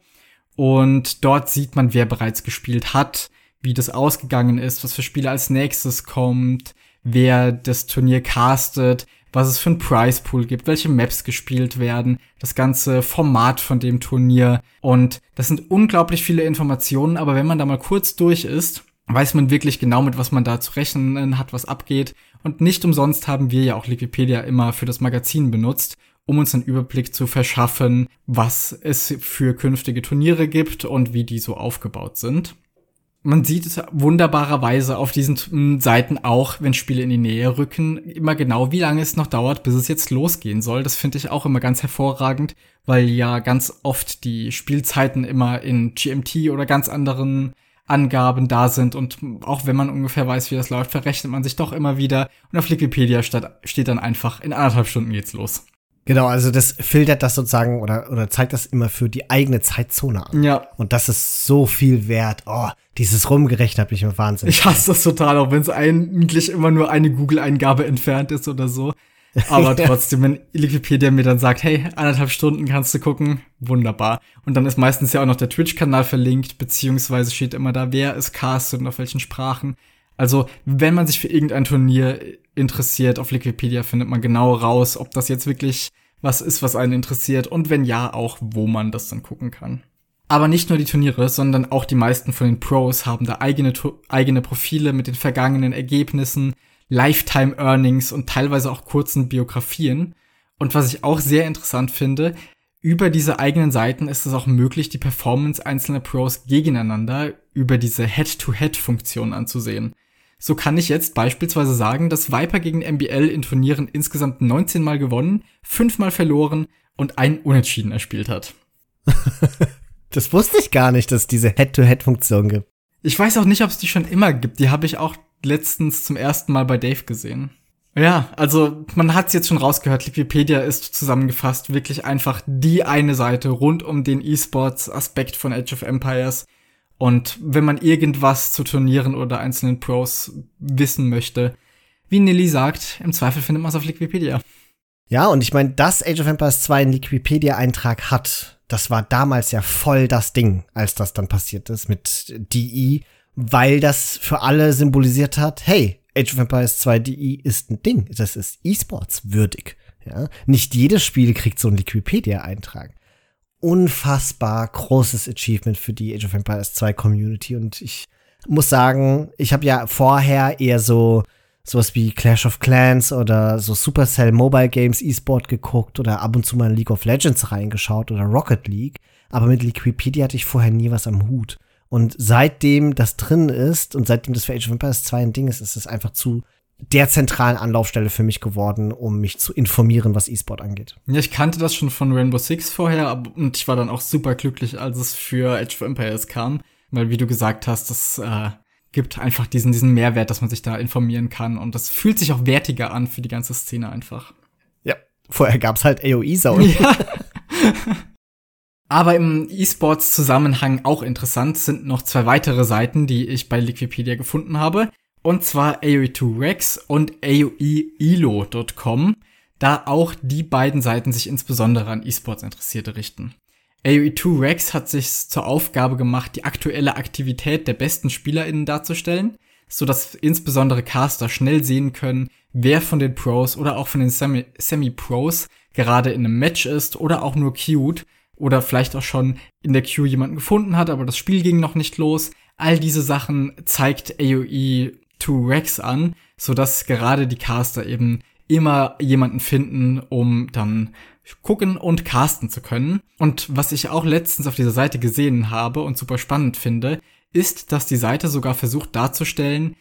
Und dort sieht man, wer bereits gespielt hat, wie das ausgegangen ist, was für Spiele als nächstes kommt, wer das Turnier castet, was es für ein Prize Pool gibt, welche Maps gespielt werden, das ganze Format von dem Turnier. Und das sind unglaublich viele Informationen, aber wenn man da mal kurz durch ist, weiß man wirklich genau, mit was man da zu rechnen hat, was abgeht. Und nicht umsonst haben wir ja auch Wikipedia immer für das Magazin benutzt, um uns einen Überblick zu verschaffen, was es für künftige Turniere gibt und wie die so aufgebaut sind man sieht es wunderbarerweise auf diesen Seiten auch, wenn Spiele in die Nähe rücken, immer genau, wie lange es noch dauert, bis es jetzt losgehen soll. Das finde ich auch immer ganz hervorragend, weil ja ganz oft die Spielzeiten immer in GMT oder ganz anderen Angaben da sind und auch wenn man ungefähr weiß, wie das läuft, verrechnet man sich doch immer wieder und auf Wikipedia steht dann einfach, in anderthalb Stunden geht's los. Genau, also das filtert das sozusagen oder, oder zeigt das immer für die eigene Zeitzone an. Ja. Und das ist so viel wert. Oh, dieses Rumgerechnet hat mich immer wahnsinnig. Ich hasse das total, auch wenn es eigentlich immer nur eine Google-Eingabe entfernt ist oder so. Aber (laughs) trotzdem, wenn Wikipedia mir dann sagt, hey, anderthalb Stunden kannst du gucken, wunderbar. Und dann ist meistens ja auch noch der Twitch-Kanal verlinkt, beziehungsweise steht immer da, wer ist castet und auf welchen Sprachen. Also, wenn man sich für irgendein Turnier interessiert, auf Wikipedia findet man genau raus, ob das jetzt wirklich was ist, was einen interessiert und wenn ja, auch wo man das dann gucken kann. Aber nicht nur die Turniere, sondern auch die meisten von den Pros haben da eigene, eigene Profile mit den vergangenen Ergebnissen, Lifetime Earnings und teilweise auch kurzen Biografien. Und was ich auch sehr interessant finde, über diese eigenen Seiten ist es auch möglich, die Performance einzelner Pros gegeneinander über diese Head-to-Head-Funktion anzusehen. So kann ich jetzt beispielsweise sagen, dass Viper gegen MBL in Turnieren insgesamt 19 Mal gewonnen, 5 Mal verloren und ein Unentschieden erspielt hat. (laughs) das wusste ich gar nicht, dass es diese Head-to-Head-Funktion gibt. Ich weiß auch nicht, ob es die schon immer gibt. Die habe ich auch letztens zum ersten Mal bei Dave gesehen. Ja, also man hat es jetzt schon rausgehört, Wikipedia ist zusammengefasst wirklich einfach die eine Seite rund um den E-Sports-Aspekt von Age of Empires. Und wenn man irgendwas zu Turnieren oder einzelnen Pros wissen möchte, wie Nilly sagt, im Zweifel findet man es auf Wikipedia. Ja, und ich meine, dass Age of Empires 2 einen Wikipedia-Eintrag hat, das war damals ja voll das Ding, als das dann passiert ist mit DE, weil das für alle symbolisiert hat, hey, Age of Empires 2 DE ist ein Ding, das ist E-Sports würdig. Ja? Nicht jedes Spiel kriegt so einen Wikipedia-Eintrag unfassbar großes Achievement für die Age of Empires 2 Community und ich muss sagen, ich habe ja vorher eher so sowas wie Clash of Clans oder so Supercell Mobile Games E-Sport geguckt oder ab und zu mal in League of Legends reingeschaut oder Rocket League, aber mit Liquipedia hatte ich vorher nie was am Hut. Und seitdem das drin ist und seitdem das für Age of Empires 2 ein Ding ist, ist es einfach zu der zentralen Anlaufstelle für mich geworden, um mich zu informieren, was E-Sport angeht. Ja, ich kannte das schon von Rainbow Six vorher und ich war dann auch super glücklich, als es für Age of Empires kam, weil wie du gesagt hast, das äh, gibt einfach diesen diesen Mehrwert, dass man sich da informieren kann und das fühlt sich auch wertiger an für die ganze Szene einfach. Ja, vorher gab's halt AOE Sound. (laughs) Ja. Aber im E-Sports-Zusammenhang auch interessant sind noch zwei weitere Seiten, die ich bei Liquipedia gefunden habe. Und zwar AOE2Rex und AOEELO.com, da auch die beiden Seiten sich insbesondere an E-Sports-Interessierte richten. AOE2Rex hat sich zur Aufgabe gemacht, die aktuelle Aktivität der besten SpielerInnen darzustellen, so dass insbesondere Caster schnell sehen können, wer von den Pros oder auch von den Semi-Pros gerade in einem Match ist oder auch nur queued oder vielleicht auch schon in der Queue jemanden gefunden hat, aber das Spiel ging noch nicht los. All diese Sachen zeigt AOE 2 Rex an, so dass gerade die Caster eben immer jemanden finden, um dann gucken und casten zu können. Und was ich auch letztens auf dieser Seite gesehen habe und super spannend finde, ist, dass die Seite sogar versucht darzustellen,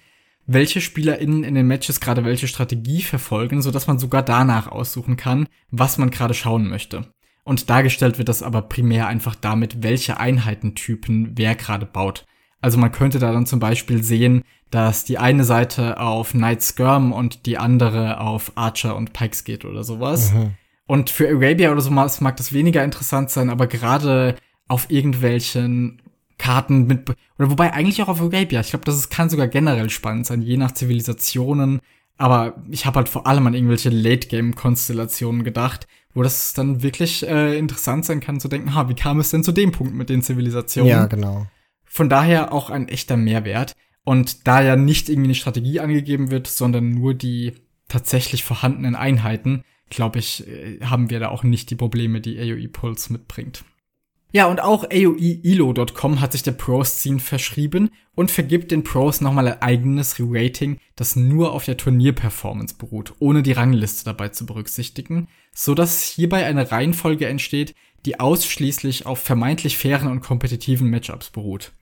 welche SpielerInnen in den Matches gerade welche Strategie verfolgen, so dass man sogar danach aussuchen kann, was man gerade schauen möchte. Und dargestellt wird das aber primär einfach damit, welche Einheitentypen wer gerade baut. Also man könnte da dann zum Beispiel sehen, dass die eine Seite auf Knight Skirm und die andere auf Archer und Pikes geht oder sowas. Mhm. Und für Arabia oder so mag das weniger interessant sein, aber gerade auf irgendwelchen Karten mit, oder wobei eigentlich auch auf Arabia. Ich glaube, das ist, kann sogar generell spannend sein, je nach Zivilisationen. Aber ich habe halt vor allem an irgendwelche Late-Game-Konstellationen gedacht, wo das dann wirklich äh, interessant sein kann zu denken, ha, wie kam es denn zu dem Punkt mit den Zivilisationen? Ja, genau. Von daher auch ein echter Mehrwert. Und da ja nicht irgendwie eine Strategie angegeben wird, sondern nur die tatsächlich vorhandenen Einheiten, glaube ich, äh, haben wir da auch nicht die Probleme, die AOE Pulse mitbringt. Ja, und auch AOEELO.com hat sich der Pro-Scene verschrieben und vergibt den Pros nochmal ein eigenes Re-Rating, das nur auf der Turnierperformance beruht, ohne die Rangliste dabei zu berücksichtigen, so dass hierbei eine Reihenfolge entsteht, die ausschließlich auf vermeintlich fairen und kompetitiven Matchups beruht.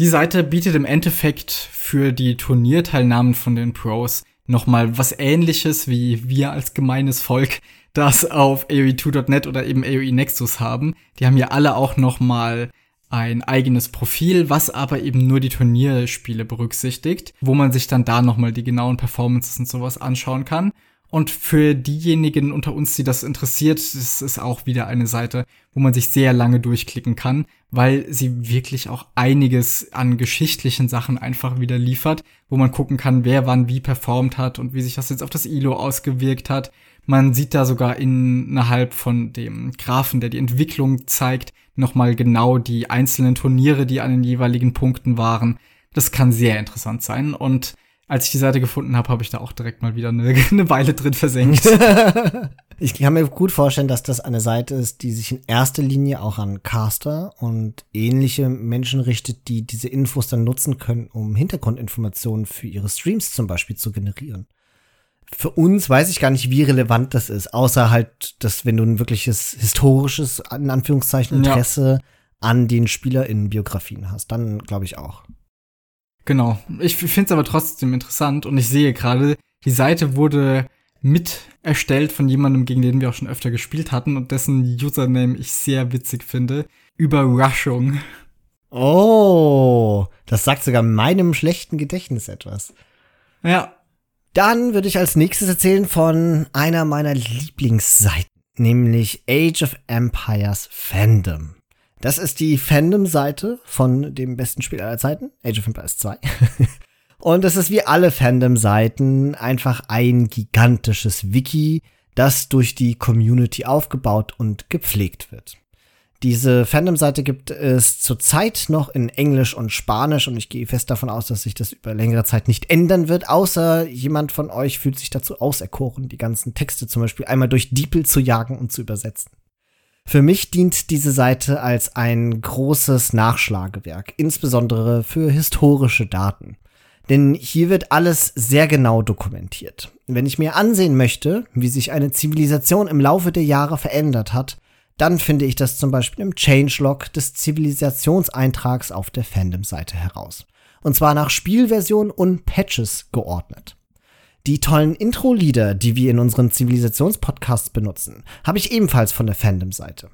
Die Seite bietet im Endeffekt für die Turnierteilnahmen von den Pros nochmal was ähnliches wie wir als gemeines Volk (laughs) das auf AOE2.net oder eben AOE Nexus haben. Die haben ja alle auch noch mal ein eigenes Profil, was aber eben nur die Turnierspiele berücksichtigt, wo man sich dann da noch mal die genauen Performances und sowas anschauen kann. Und für diejenigen unter uns, die das interessiert, das ist auch wieder eine Seite, wo man sich sehr lange durchklicken kann, weil sie wirklich auch einiges an geschichtlichen Sachen einfach wieder liefert, wo man gucken kann, wer wann wie performt hat und wie sich das jetzt auf das ILO ausgewirkt hat man sieht da sogar innerhalb von dem Graphen, der die Entwicklung zeigt, nochmal genau die einzelnen Turniere, die an den jeweiligen Punkten waren. Das kann sehr interessant sein. Und als ich die Seite gefunden habe, habe ich da auch direkt mal wieder eine, (laughs) eine Weile drin versenkt. (laughs) (laughs) ich kann mir gut vorstellen, dass das eine Seite ist, die sich in erster Linie auch an Caster und ähnliche Menschen richtet, die diese Infos dann nutzen können, um Hintergrundinformationen für ihre Streams zum Beispiel zu generieren für uns weiß ich gar nicht, wie relevant das ist, außer halt, dass wenn du ein wirkliches historisches, in Anführungszeichen, Interesse ja. an den SpielerInnen-Biografien hast, dann glaube ich auch. Genau. Ich finde es aber trotzdem interessant und ich sehe gerade, die Seite wurde mit erstellt von jemandem, gegen den wir auch schon öfter gespielt hatten und dessen Username ich sehr witzig finde. Überraschung. Oh, das sagt sogar meinem schlechten Gedächtnis etwas. Ja, dann würde ich als nächstes erzählen von einer meiner Lieblingsseiten, nämlich Age of Empires Fandom. Das ist die Fandom-Seite von dem besten Spiel aller Zeiten, Age of Empires 2. (laughs) Und es ist wie alle Fandom-Seiten einfach ein gigantisches Wiki, das durch die Community aufgebaut und gepflegt wird. Diese Fandom-Seite gibt es zurzeit noch in Englisch und Spanisch und ich gehe fest davon aus, dass sich das über längere Zeit nicht ändern wird, außer jemand von euch fühlt sich dazu auserkoren, die ganzen Texte zum Beispiel einmal durch DeepL zu jagen und zu übersetzen. Für mich dient diese Seite als ein großes Nachschlagewerk, insbesondere für historische Daten. Denn hier wird alles sehr genau dokumentiert. Wenn ich mir ansehen möchte, wie sich eine Zivilisation im Laufe der Jahre verändert hat, dann finde ich das zum Beispiel im Changelog des Zivilisationseintrags auf der Fandom-Seite heraus. Und zwar nach Spielversion und Patches geordnet. Die tollen Intro-Lieder, die wir in unseren Zivilisationspodcasts benutzen, habe ich ebenfalls von der Fandom-Seite.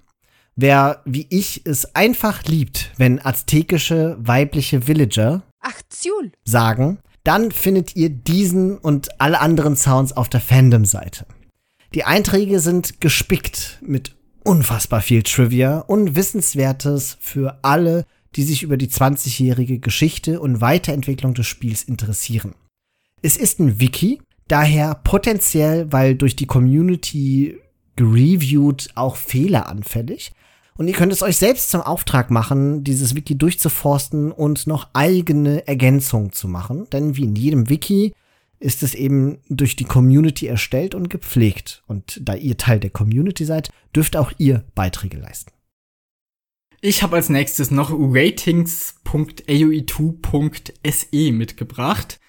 Wer, wie ich, es einfach liebt, wenn aztekische weibliche Villager Aktion. sagen, dann findet ihr diesen und alle anderen Sounds auf der Fandom-Seite. Die Einträge sind gespickt mit unfassbar viel Trivia und Wissenswertes für alle, die sich über die 20-jährige Geschichte und Weiterentwicklung des Spiels interessieren. Es ist ein Wiki, daher potenziell, weil durch die Community gereviewt, auch fehleranfällig. Und ihr könnt es euch selbst zum Auftrag machen, dieses Wiki durchzuforsten und noch eigene Ergänzungen zu machen. Denn wie in jedem Wiki ist es eben durch die Community erstellt und gepflegt. Und da ihr Teil der Community seid, dürft auch ihr Beiträge leisten. Ich habe als nächstes noch ratings.aoe2.se mitgebracht.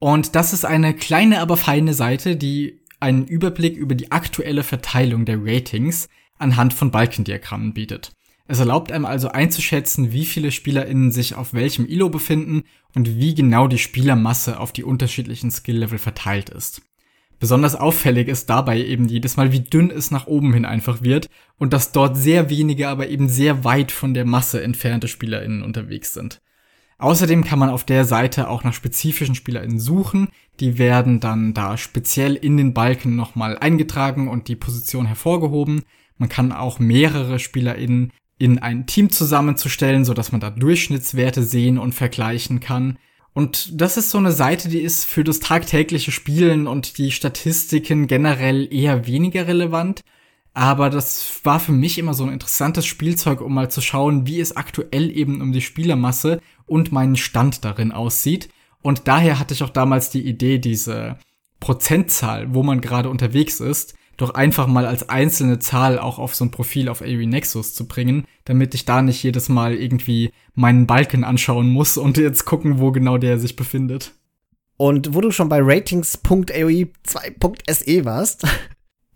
Und das ist eine kleine, aber feine Seite, die einen Überblick über die aktuelle Verteilung der Ratings anhand von Balkendiagrammen bietet. Es erlaubt einem also einzuschätzen, wie viele SpielerInnen sich auf welchem ILO befinden und wie genau die Spielermasse auf die unterschiedlichen Skill-Level verteilt ist. Besonders auffällig ist dabei eben jedes Mal, wie dünn es nach oben hin einfach wird und dass dort sehr wenige, aber eben sehr weit von der Masse entfernte SpielerInnen unterwegs sind. Außerdem kann man auf der Seite auch nach spezifischen SpielerInnen suchen. Die werden dann da speziell in den Balken nochmal eingetragen und die Position hervorgehoben. Man kann auch mehrere SpielerInnen in ein Team zusammenzustellen, so dass man da Durchschnittswerte sehen und vergleichen kann. Und das ist so eine Seite, die ist für das tagtägliche Spielen und die Statistiken generell eher weniger relevant. Aber das war für mich immer so ein interessantes Spielzeug, um mal zu schauen, wie es aktuell eben um die Spielermasse und meinen Stand darin aussieht. Und daher hatte ich auch damals die Idee, diese Prozentzahl, wo man gerade unterwegs ist, doch einfach mal als einzelne Zahl auch auf so ein Profil auf AOE Nexus zu bringen, damit ich da nicht jedes Mal irgendwie meinen Balken anschauen muss und jetzt gucken, wo genau der sich befindet. Und wo du schon bei ratings.aoe2.se warst,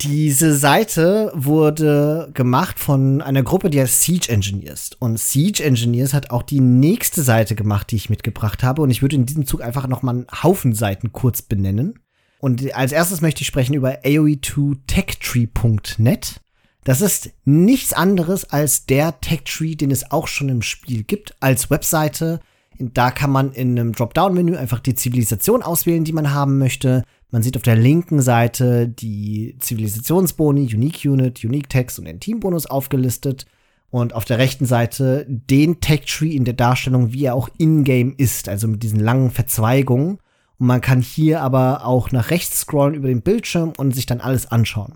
diese Seite wurde gemacht von einer Gruppe, die heißt Siege Engineers. Und Siege Engineers hat auch die nächste Seite gemacht, die ich mitgebracht habe. Und ich würde in diesem Zug einfach noch mal einen Haufen Seiten kurz benennen. Und als erstes möchte ich sprechen über AOE2TechTree.net. Das ist nichts anderes als der Techtree, den es auch schon im Spiel gibt, als Webseite. Da kann man in einem Dropdown-Menü einfach die Zivilisation auswählen, die man haben möchte. Man sieht auf der linken Seite die Zivilisationsboni, Unique Unit, Unique Text und den Teambonus aufgelistet. Und auf der rechten Seite den Tech-Tree in der Darstellung, wie er auch in-game ist, also mit diesen langen Verzweigungen. Und man kann hier aber auch nach rechts scrollen über den Bildschirm und sich dann alles anschauen.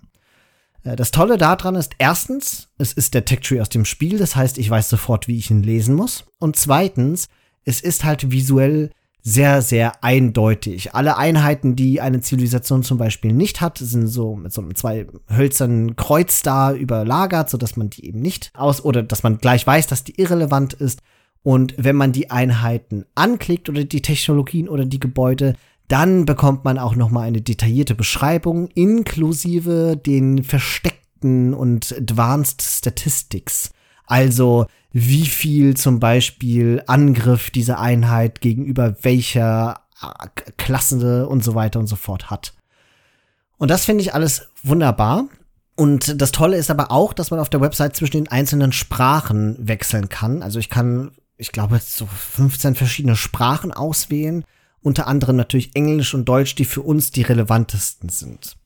Äh, das Tolle daran ist erstens, es ist der Tech Tree aus dem Spiel, das heißt, ich weiß sofort, wie ich ihn lesen muss. Und zweitens, es ist halt visuell sehr, sehr eindeutig. Alle Einheiten, die eine Zivilisation zum Beispiel nicht hat, sind so mit so einem zwei hölzernen Kreuz da überlagert, sodass man die eben nicht aus oder dass man gleich weiß, dass die irrelevant ist. Und wenn man die Einheiten anklickt oder die Technologien oder die Gebäude, dann bekommt man auch noch mal eine detaillierte Beschreibung inklusive den versteckten und Advanced Statistics. Also wie viel zum Beispiel Angriff diese Einheit gegenüber welcher äh, Klasse und so weiter und so fort hat. Und das finde ich alles wunderbar. Und das Tolle ist aber auch, dass man auf der Website zwischen den einzelnen Sprachen wechseln kann. Also ich kann ich glaube, so 15 verschiedene Sprachen auswählen. Unter anderem natürlich Englisch und Deutsch, die für uns die relevantesten sind.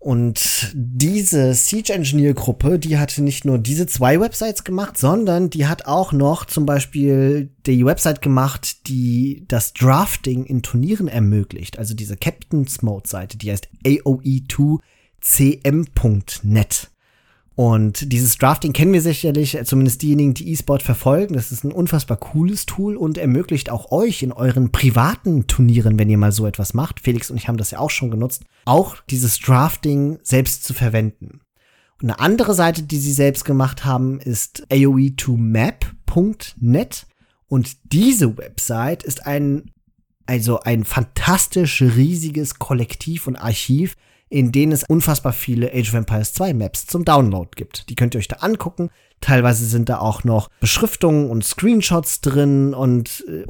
Und diese Siege Engineer Gruppe, die hatte nicht nur diese zwei Websites gemacht, sondern die hat auch noch zum Beispiel die Website gemacht, die das Drafting in Turnieren ermöglicht. Also diese Captain's Mode Seite, die heißt AOE2cm.net. Und dieses Drafting kennen wir sicherlich, zumindest diejenigen, die E-Sport verfolgen. Das ist ein unfassbar cooles Tool und ermöglicht auch euch in euren privaten Turnieren, wenn ihr mal so etwas macht, Felix und ich haben das ja auch schon genutzt, auch dieses Drafting selbst zu verwenden. Und eine andere Seite, die sie selbst gemacht haben, ist aoe2map.net. Und diese Website ist ein, also ein fantastisch riesiges Kollektiv und Archiv, in denen es unfassbar viele Age of Empires 2 Maps zum Download gibt. Die könnt ihr euch da angucken. Teilweise sind da auch noch Beschriftungen und Screenshots drin und äh,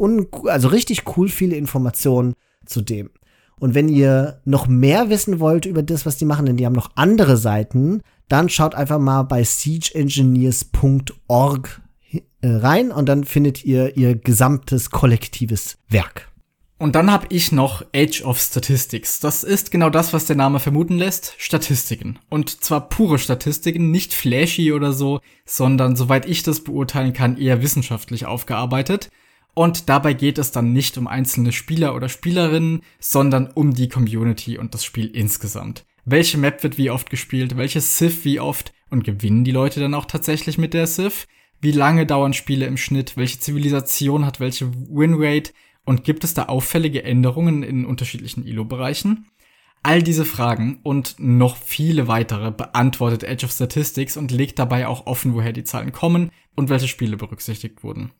also richtig cool viele Informationen zu dem. Und wenn ihr noch mehr wissen wollt über das, was die machen, denn die haben noch andere Seiten, dann schaut einfach mal bei siegeengineers.org äh, rein und dann findet ihr ihr gesamtes kollektives Werk. Und dann habe ich noch Age of Statistics. Das ist genau das, was der Name vermuten lässt, Statistiken. Und zwar pure Statistiken, nicht flashy oder so, sondern soweit ich das beurteilen kann, eher wissenschaftlich aufgearbeitet. Und dabei geht es dann nicht um einzelne Spieler oder Spielerinnen, sondern um die Community und das Spiel insgesamt. Welche Map wird wie oft gespielt, welche Civ wie oft und gewinnen die Leute dann auch tatsächlich mit der Civ? Wie lange dauern Spiele im Schnitt? Welche Zivilisation hat welche Winrate? Und gibt es da auffällige Änderungen in unterschiedlichen ILO-Bereichen? All diese Fragen und noch viele weitere beantwortet Edge of Statistics und legt dabei auch offen, woher die Zahlen kommen und welche Spiele berücksichtigt wurden.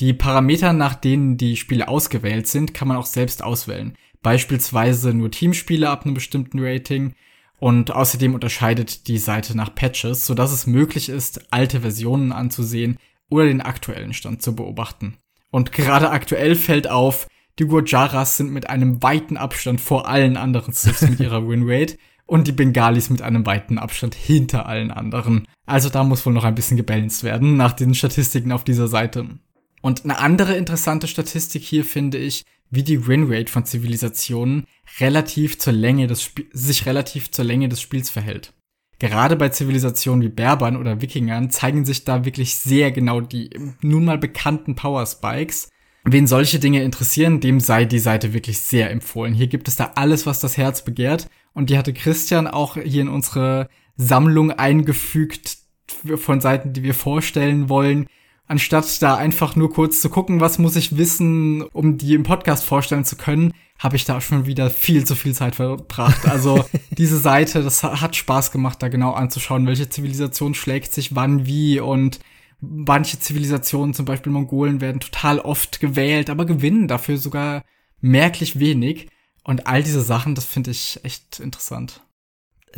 Die Parameter, nach denen die Spiele ausgewählt sind, kann man auch selbst auswählen. Beispielsweise nur Teamspiele ab einem bestimmten Rating. Und außerdem unterscheidet die Seite nach Patches, sodass es möglich ist, alte Versionen anzusehen oder den aktuellen Stand zu beobachten. Und gerade aktuell fällt auf, die Gujaras sind mit einem weiten Abstand vor allen anderen Sifs mit ihrer (laughs) Winrate und die Bengalis mit einem weiten Abstand hinter allen anderen. Also da muss wohl noch ein bisschen gebalanced werden nach den Statistiken auf dieser Seite. Und eine andere interessante Statistik hier finde ich, wie die Winrate von Zivilisationen relativ zur Länge des Sp sich relativ zur Länge des Spiels verhält. Gerade bei Zivilisationen wie Berbern oder Wikingern zeigen sich da wirklich sehr genau die nun mal bekannten Power Spikes. Wen solche Dinge interessieren, dem sei die Seite wirklich sehr empfohlen. Hier gibt es da alles, was das Herz begehrt. Und die hatte Christian auch hier in unsere Sammlung eingefügt von Seiten, die wir vorstellen wollen anstatt da einfach nur kurz zu gucken, was muss ich wissen, um die im Podcast vorstellen zu können, habe ich da schon wieder viel zu viel Zeit verbracht. Also (laughs) diese Seite, das hat Spaß gemacht, da genau anzuschauen, welche Zivilisation schlägt sich wann wie und manche Zivilisationen, zum Beispiel Mongolen, werden total oft gewählt, aber gewinnen dafür sogar merklich wenig. Und all diese Sachen, das finde ich echt interessant.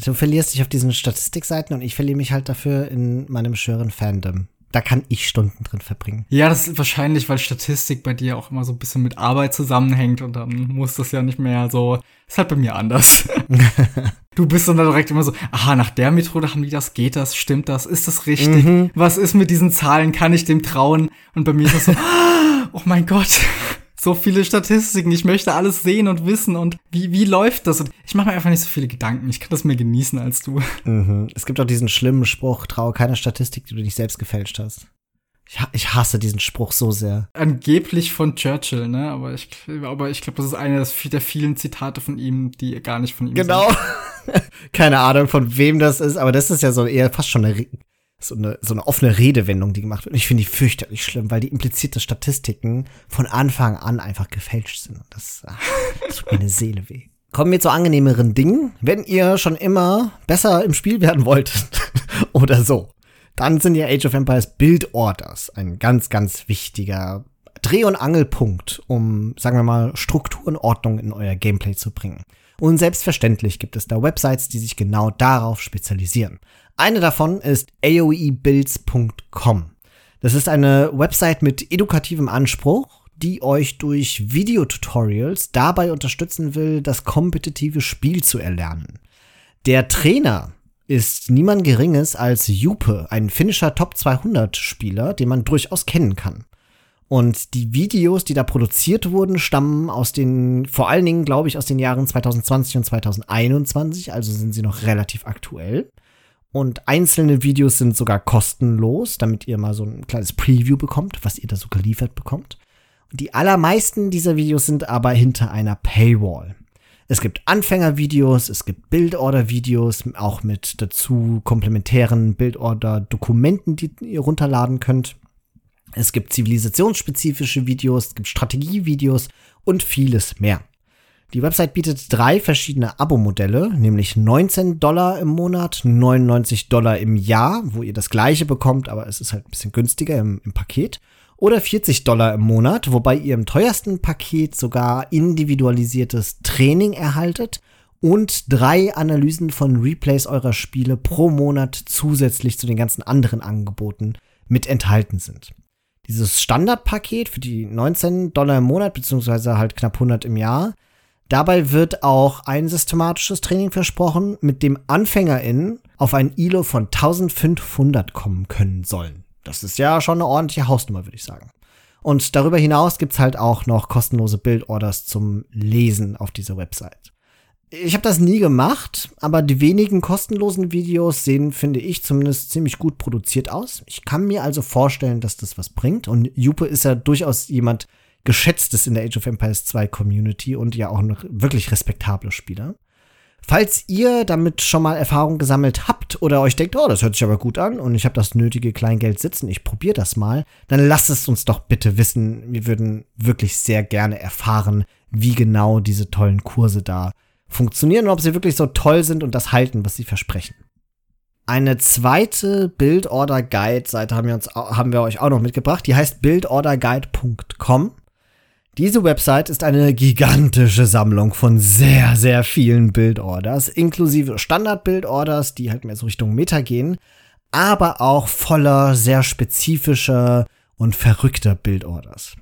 Du verlierst dich auf diesen Statistikseiten und ich verliere mich halt dafür in meinem schören Fandom da kann ich Stunden drin verbringen. Ja, das ist wahrscheinlich, weil Statistik bei dir auch immer so ein bisschen mit Arbeit zusammenhängt und dann muss das ja nicht mehr so. Ist halt bei mir anders. (laughs) du bist dann direkt immer so, aha, nach der Methode haben die das, geht das, stimmt das, ist das richtig? Mhm. Was ist mit diesen Zahlen? Kann ich dem trauen? Und bei mir ist das so, (laughs) oh mein Gott so viele Statistiken. Ich möchte alles sehen und wissen und wie, wie läuft das? Und ich mache mir einfach nicht so viele Gedanken. Ich kann das mehr genießen als du. Mhm. Es gibt auch diesen schlimmen Spruch, traue keine Statistik, die du nicht selbst gefälscht hast. Ich, ich hasse diesen Spruch so sehr. Angeblich von Churchill, ne? Aber ich, aber ich glaube, das ist eines der vielen Zitate von ihm, die gar nicht von ihm genau. sind. Genau. (laughs) Keine Ahnung, von wem das ist, aber das ist ja so eher fast schon eine so eine, so eine offene Redewendung, die gemacht wird. Und ich finde die fürchterlich schlimm, weil die impliziert, dass Statistiken von Anfang an einfach gefälscht sind. Und das, ach, das tut meine Seele weh. Kommen wir zu angenehmeren Dingen. Wenn ihr schon immer besser im Spiel werden wolltet (laughs) oder so, dann sind ja Age of Empires Build Orders ein ganz, ganz wichtiger Dreh- und Angelpunkt, um, sagen wir mal, Struktur und Ordnung in euer Gameplay zu bringen. Und selbstverständlich gibt es da Websites, die sich genau darauf spezialisieren. Eine davon ist aoebuilds.com. Das ist eine Website mit edukativem Anspruch, die euch durch Videotutorials dabei unterstützen will, das kompetitive Spiel zu erlernen. Der Trainer ist niemand Geringes als Jupe, ein finnischer Top 200 Spieler, den man durchaus kennen kann. Und die Videos, die da produziert wurden, stammen aus den, vor allen Dingen, glaube ich, aus den Jahren 2020 und 2021, also sind sie noch relativ aktuell. Und einzelne Videos sind sogar kostenlos, damit ihr mal so ein kleines Preview bekommt, was ihr da so geliefert bekommt. Die allermeisten dieser Videos sind aber hinter einer Paywall. Es gibt Anfängervideos, es gibt Bildorder-Videos, auch mit dazu komplementären Bildorder-Dokumenten, die ihr runterladen könnt. Es gibt zivilisationsspezifische Videos, es gibt Strategievideos und vieles mehr. Die Website bietet drei verschiedene Abo-Modelle, nämlich 19 Dollar im Monat, 99 Dollar im Jahr, wo ihr das gleiche bekommt, aber es ist halt ein bisschen günstiger im, im Paket, oder 40 Dollar im Monat, wobei ihr im teuersten Paket sogar individualisiertes Training erhaltet und drei Analysen von Replays eurer Spiele pro Monat zusätzlich zu den ganzen anderen Angeboten mit enthalten sind dieses Standardpaket für die 19 Dollar im Monat, beziehungsweise halt knapp 100 im Jahr. Dabei wird auch ein systematisches Training versprochen, mit dem AnfängerInnen auf ein ILO von 1500 kommen können sollen. Das ist ja schon eine ordentliche Hausnummer, würde ich sagen. Und darüber hinaus gibt's halt auch noch kostenlose Bildorders zum Lesen auf dieser Website. Ich habe das nie gemacht, aber die wenigen kostenlosen Videos sehen, finde ich, zumindest ziemlich gut produziert aus. Ich kann mir also vorstellen, dass das was bringt. Und Jupe ist ja durchaus jemand Geschätztes in der Age of Empires 2 Community und ja auch ein wirklich respektabler Spieler. Falls ihr damit schon mal Erfahrung gesammelt habt oder euch denkt, oh, das hört sich aber gut an und ich habe das nötige Kleingeld sitzen, ich probiere das mal, dann lasst es uns doch bitte wissen. Wir würden wirklich sehr gerne erfahren, wie genau diese tollen Kurse da funktionieren und ob sie wirklich so toll sind und das halten, was sie versprechen. Eine zweite Build-Order-Guide-Seite haben wir, uns, haben wir euch auch noch mitgebracht. Die heißt buildorderguide.com. Diese Website ist eine gigantische Sammlung von sehr, sehr vielen Build-Orders, inklusive Standard-Build-Orders, die halt mehr so Richtung Meta gehen, aber auch voller sehr spezifischer und verrückter Build-Orders.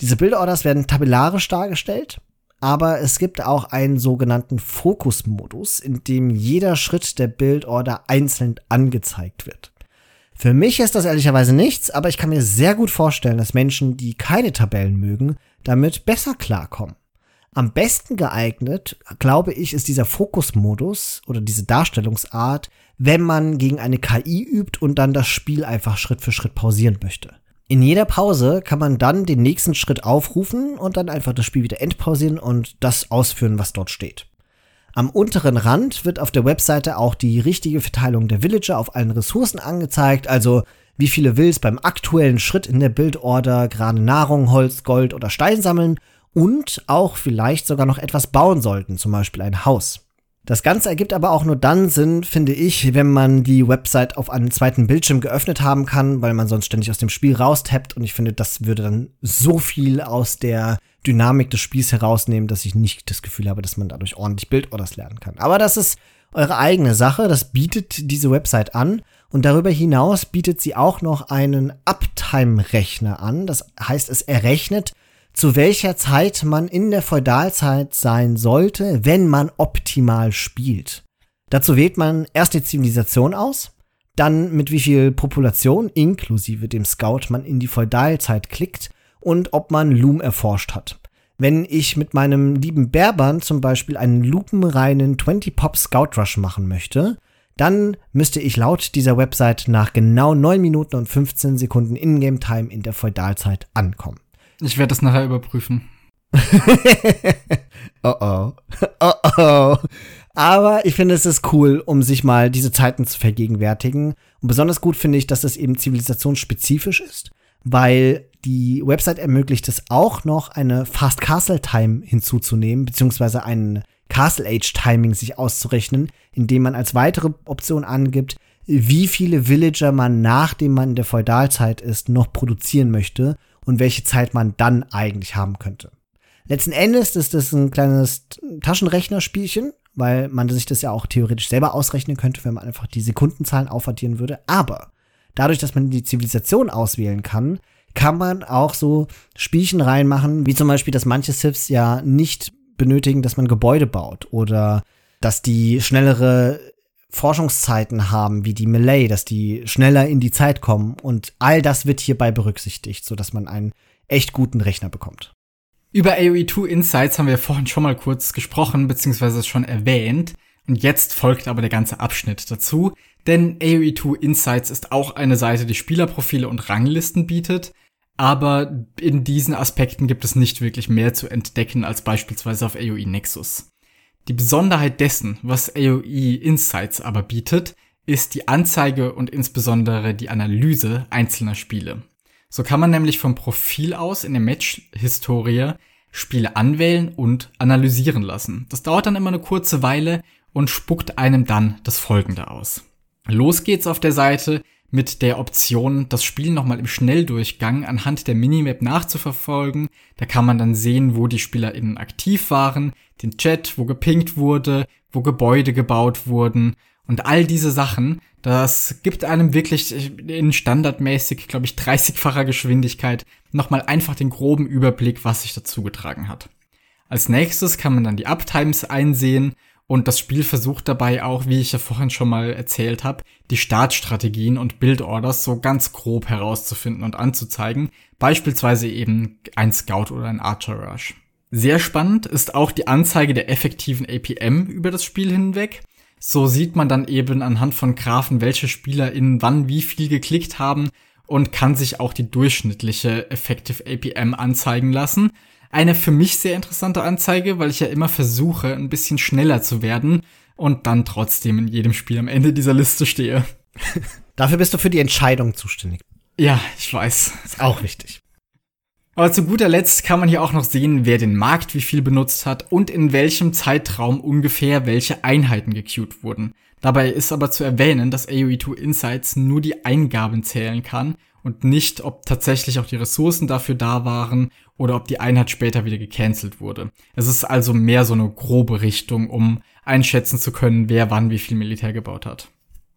Diese Build-Orders werden tabellarisch dargestellt aber es gibt auch einen sogenannten Fokusmodus, in dem jeder Schritt der Bildorder einzeln angezeigt wird. Für mich ist das ehrlicherweise nichts, aber ich kann mir sehr gut vorstellen, dass Menschen, die keine Tabellen mögen, damit besser klarkommen. Am besten geeignet, glaube ich, ist dieser Fokusmodus oder diese Darstellungsart, wenn man gegen eine KI übt und dann das Spiel einfach Schritt für Schritt pausieren möchte. In jeder Pause kann man dann den nächsten Schritt aufrufen und dann einfach das Spiel wieder entpausieren und das ausführen, was dort steht. Am unteren Rand wird auf der Webseite auch die richtige Verteilung der Villager auf allen Ressourcen angezeigt, also wie viele Wills beim aktuellen Schritt in der Bildorder gerade Nahrung, Holz, Gold oder Stein sammeln und auch vielleicht sogar noch etwas bauen sollten, zum Beispiel ein Haus. Das Ganze ergibt aber auch nur dann Sinn, finde ich, wenn man die Website auf einem zweiten Bildschirm geöffnet haben kann, weil man sonst ständig aus dem Spiel raustappt und ich finde, das würde dann so viel aus der Dynamik des Spiels herausnehmen, dass ich nicht das Gefühl habe, dass man dadurch ordentlich Bildorders lernen kann. Aber das ist eure eigene Sache, das bietet diese Website an und darüber hinaus bietet sie auch noch einen Uptime-Rechner an. Das heißt, es errechnet, zu welcher Zeit man in der Feudalzeit sein sollte, wenn man optimal spielt. Dazu wählt man erst die Zivilisation aus, dann mit wie viel Population inklusive dem Scout man in die Feudalzeit klickt und ob man Loom erforscht hat. Wenn ich mit meinem lieben Berbern zum Beispiel einen lupenreinen 20-Pop Scout Rush machen möchte, dann müsste ich laut dieser Website nach genau 9 Minuten und 15 Sekunden Ingame Time in der Feudalzeit ankommen. Ich werde das nachher überprüfen. (laughs) oh oh. (laughs) Oh oh. Aber ich finde, es ist cool, um sich mal diese Zeiten zu vergegenwärtigen. Und besonders gut finde ich, dass es eben zivilisationsspezifisch ist, weil die Website ermöglicht es auch noch, eine Fast Castle Time hinzuzunehmen, beziehungsweise ein Castle Age Timing sich auszurechnen, indem man als weitere Option angibt, wie viele Villager man, nachdem man in der Feudalzeit ist, noch produzieren möchte und welche Zeit man dann eigentlich haben könnte. Letzten Endes ist das ein kleines Taschenrechnerspielchen, weil man sich das ja auch theoretisch selber ausrechnen könnte, wenn man einfach die Sekundenzahlen aufaddieren würde. Aber dadurch, dass man die Zivilisation auswählen kann, kann man auch so Spielchen reinmachen, wie zum Beispiel, dass manche Civs ja nicht benötigen, dass man Gebäude baut oder dass die schnellere Forschungszeiten haben, wie die Melee, dass die schneller in die Zeit kommen und all das wird hierbei berücksichtigt, so dass man einen echt guten Rechner bekommt. Über AOE2 Insights haben wir vorhin schon mal kurz gesprochen, beziehungsweise schon erwähnt. Und jetzt folgt aber der ganze Abschnitt dazu, denn AOE2 Insights ist auch eine Seite, die Spielerprofile und Ranglisten bietet, aber in diesen Aspekten gibt es nicht wirklich mehr zu entdecken als beispielsweise auf AOE Nexus. Die Besonderheit dessen, was AOE Insights aber bietet, ist die Anzeige und insbesondere die Analyse einzelner Spiele. So kann man nämlich vom Profil aus in der Match-Historie Spiele anwählen und analysieren lassen. Das dauert dann immer eine kurze Weile und spuckt einem dann das folgende aus. Los geht's auf der Seite mit der Option, das Spiel nochmal im Schnelldurchgang anhand der Minimap nachzuverfolgen. Da kann man dann sehen, wo die SpielerInnen aktiv waren, den Chat, wo gepinkt wurde, wo Gebäude gebaut wurden und all diese Sachen. Das gibt einem wirklich in standardmäßig, glaube ich, 30-facher Geschwindigkeit nochmal einfach den groben Überblick, was sich dazu getragen hat. Als nächstes kann man dann die Uptimes einsehen Und das Spiel versucht dabei auch, wie ich ja vorhin schon mal erzählt habe, die Startstrategien und Build-Orders so ganz grob herauszufinden und anzuzeigen. Beispielsweise eben ein Scout oder ein Archer Rush. Sehr spannend ist auch die Anzeige der effektiven APM über das Spiel hinweg. So sieht man dann eben anhand von Graphen, welche Spieler in wann wie viel geklickt haben und kann sich auch die durchschnittliche Effective APM anzeigen lassen. Eine für mich sehr interessante Anzeige, weil ich ja immer versuche, ein bisschen schneller zu werden und dann trotzdem in jedem Spiel am Ende dieser Liste stehe. (laughs) Dafür bist du für die Entscheidung zuständig. Ja, ich weiß. Ist auch wichtig. Aber zu guter Letzt kann man hier auch noch sehen, wer den Markt wie viel benutzt hat und in welchem Zeitraum ungefähr welche Einheiten gequeued wurden. Dabei ist aber zu erwähnen, dass AOE2 Insights nur die Eingaben zählen kann und nicht, ob tatsächlich auch die Ressourcen dafür da waren oder ob die Einheit später wieder gecancelt wurde. Es ist also mehr so eine grobe Richtung, um einschätzen zu können, wer wann wie viel Militär gebaut hat.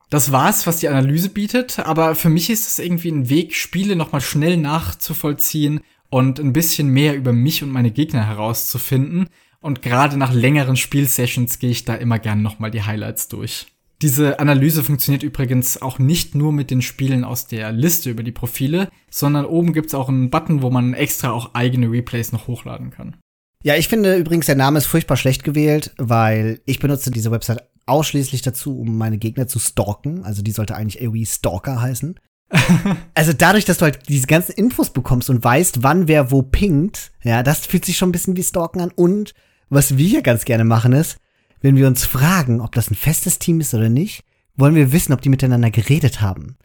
Das war's, was die Analyse bietet, aber für mich ist es irgendwie ein Weg, Spiele nochmal schnell nachzuvollziehen und ein bisschen mehr über mich und meine Gegner herauszufinden. Und gerade nach längeren Spielsessions gehe ich da immer gern nochmal die Highlights durch. Diese Analyse funktioniert übrigens auch nicht nur mit den Spielen aus der Liste über die Profile, sondern oben gibt's auch einen Button, wo man extra auch eigene Replays noch hochladen kann. Ja, ich finde übrigens, der Name ist furchtbar schlecht gewählt, weil ich benutze diese Website ausschließlich dazu, um meine Gegner zu stalken. Also die sollte eigentlich AOE Stalker heißen. (laughs) also dadurch, dass du halt diese ganzen Infos bekommst und weißt, wann wer wo pingt, ja, das fühlt sich schon ein bisschen wie Stalken an. Und was wir hier ganz gerne machen ist, wenn wir uns fragen, ob das ein festes Team ist oder nicht, wollen wir wissen, ob die miteinander geredet haben.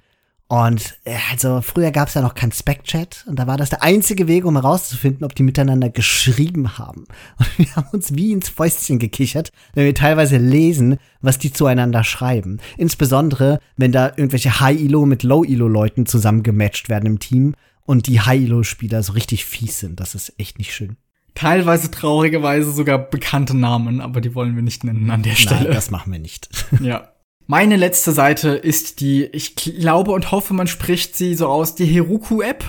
Und äh, also früher gab es ja noch kein Spec-Chat und da war das der einzige Weg, um herauszufinden, ob die miteinander geschrieben haben. (laughs) Und wir haben uns wie ins Fäustchen gekichert, wenn wir teilweise lesen, was die zueinander schreiben. Insbesondere, wenn da irgendwelche High-Elo mit Low-Elo-Leuten zusammengematcht werden im Team und die High-Elo-Spieler so richtig fies sind. Das ist echt nicht schön. Teilweise traurigerweise sogar bekannte Namen, aber die wollen wir nicht nennen an der Stelle. Nein, das machen wir nicht. (laughs) ja. Meine letzte Seite ist die, ich glaube und hoffe, man spricht sie so aus, die Heroku-App.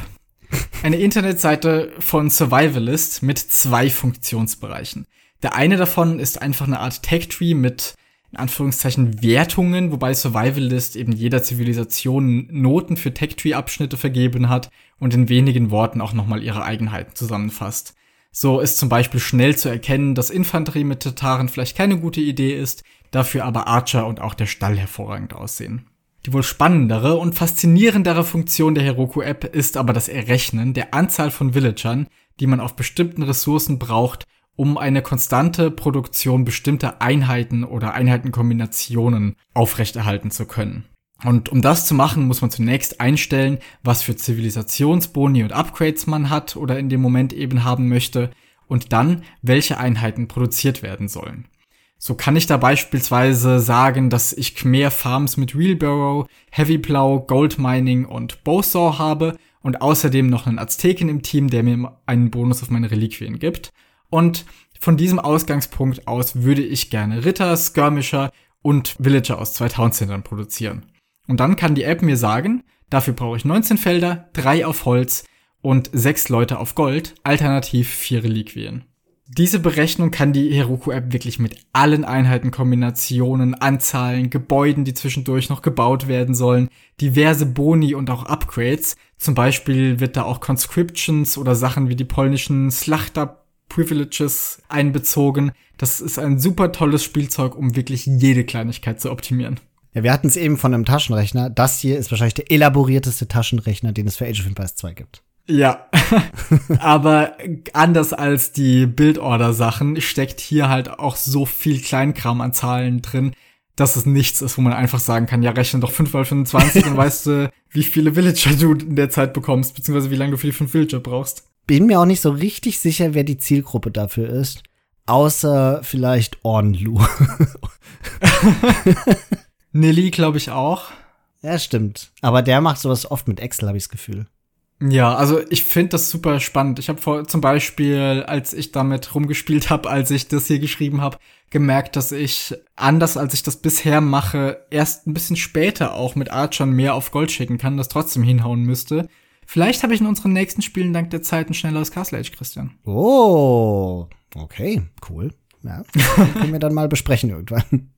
Eine Internetseite von Survivalist mit zwei Funktionsbereichen. Der eine davon ist einfach eine Art Tech-Tree mit in Anführungszeichen Wertungen, wobei Survivalist eben jeder Zivilisation Noten für Tech-Tree-Abschnitte vergeben hat und in wenigen Worten auch nochmal ihre Eigenheiten zusammenfasst. So ist zum Beispiel schnell zu erkennen, dass Infanterie mit Tataren vielleicht keine gute Idee ist, dafür aber Archer und auch der Stall hervorragend aussehen. Die wohl spannendere und faszinierendere Funktion der Heroku-App ist aber das Errechnen der Anzahl von Villagern, die man auf bestimmten Ressourcen braucht, um eine konstante Produktion bestimmter Einheiten oder Einheitenkombinationen aufrechterhalten zu können. Und um das zu machen, muss man zunächst einstellen, was für Zivilisationsboni und Upgrades man hat oder in dem Moment eben haben möchte und dann, welche Einheiten produziert werden sollen. So kann ich da beispielsweise sagen, dass ich Khmer Farms mit Wheelbarrow, Heavy Plow, Gold Mining und Bowsaw habe und außerdem noch einen Azteken im Team, der mir einen Bonus auf meine Reliquien gibt. Und von diesem Ausgangspunkt aus würde ich gerne Ritter, Skirmisher und Villager aus zwei Towncentern produzieren. Und dann kann die App mir sagen, dafür brauche ich 19 Felder, drei auf Holz und sechs Leute auf Gold, alternativ vier Reliquien. Diese Berechnung kann die Heroku-App wirklich mit allen Einheitenkombinationen, Anzahlen, Gebäuden, die zwischendurch noch gebaut werden sollen, diverse Boni und auch Upgrades. Zum Beispiel wird da auch Conscriptions oder Sachen wie die polnischen Slachta Privileges einbezogen. Das ist ein super tolles Spielzeug, um wirklich jede Kleinigkeit zu optimieren. Ja, wir hatten es eben von einem Taschenrechner. Das hier ist wahrscheinlich der elaborierteste Taschenrechner, den es für Age of Empires 2 gibt. Ja, (laughs) aber anders als die Bildorder-Sachen steckt hier halt auch so viel Kleinkram an Zahlen drin, dass es nichts ist, wo man einfach sagen kann, ja, rechne doch 5 mal 25 (laughs) und weißt du, wie viele Villager du in der Zeit bekommst, beziehungsweise wie lange du für die 5 Villager brauchst. Bin mir auch nicht so richtig sicher, wer die Zielgruppe dafür ist. Außer vielleicht Ornlu. (laughs) Nilly, glaube ich, auch. Ja, stimmt. Aber der macht sowas oft mit Excel, habe ich das Gefühl. Ja, also ich finde das super spannend. Ich habe vor zum Beispiel, als ich damit rumgespielt habe, als ich das hier geschrieben habe, gemerkt, dass ich anders als ich das bisher mache, erst ein bisschen später auch mit Archern mehr auf Gold schicken kann, das trotzdem hinhauen müsste. Vielleicht habe ich in unseren nächsten Spielen dank der Zeit ein schnelleres Castle Age, Christian. Oh, okay, cool. Ja, (laughs) können wir dann mal besprechen irgendwann.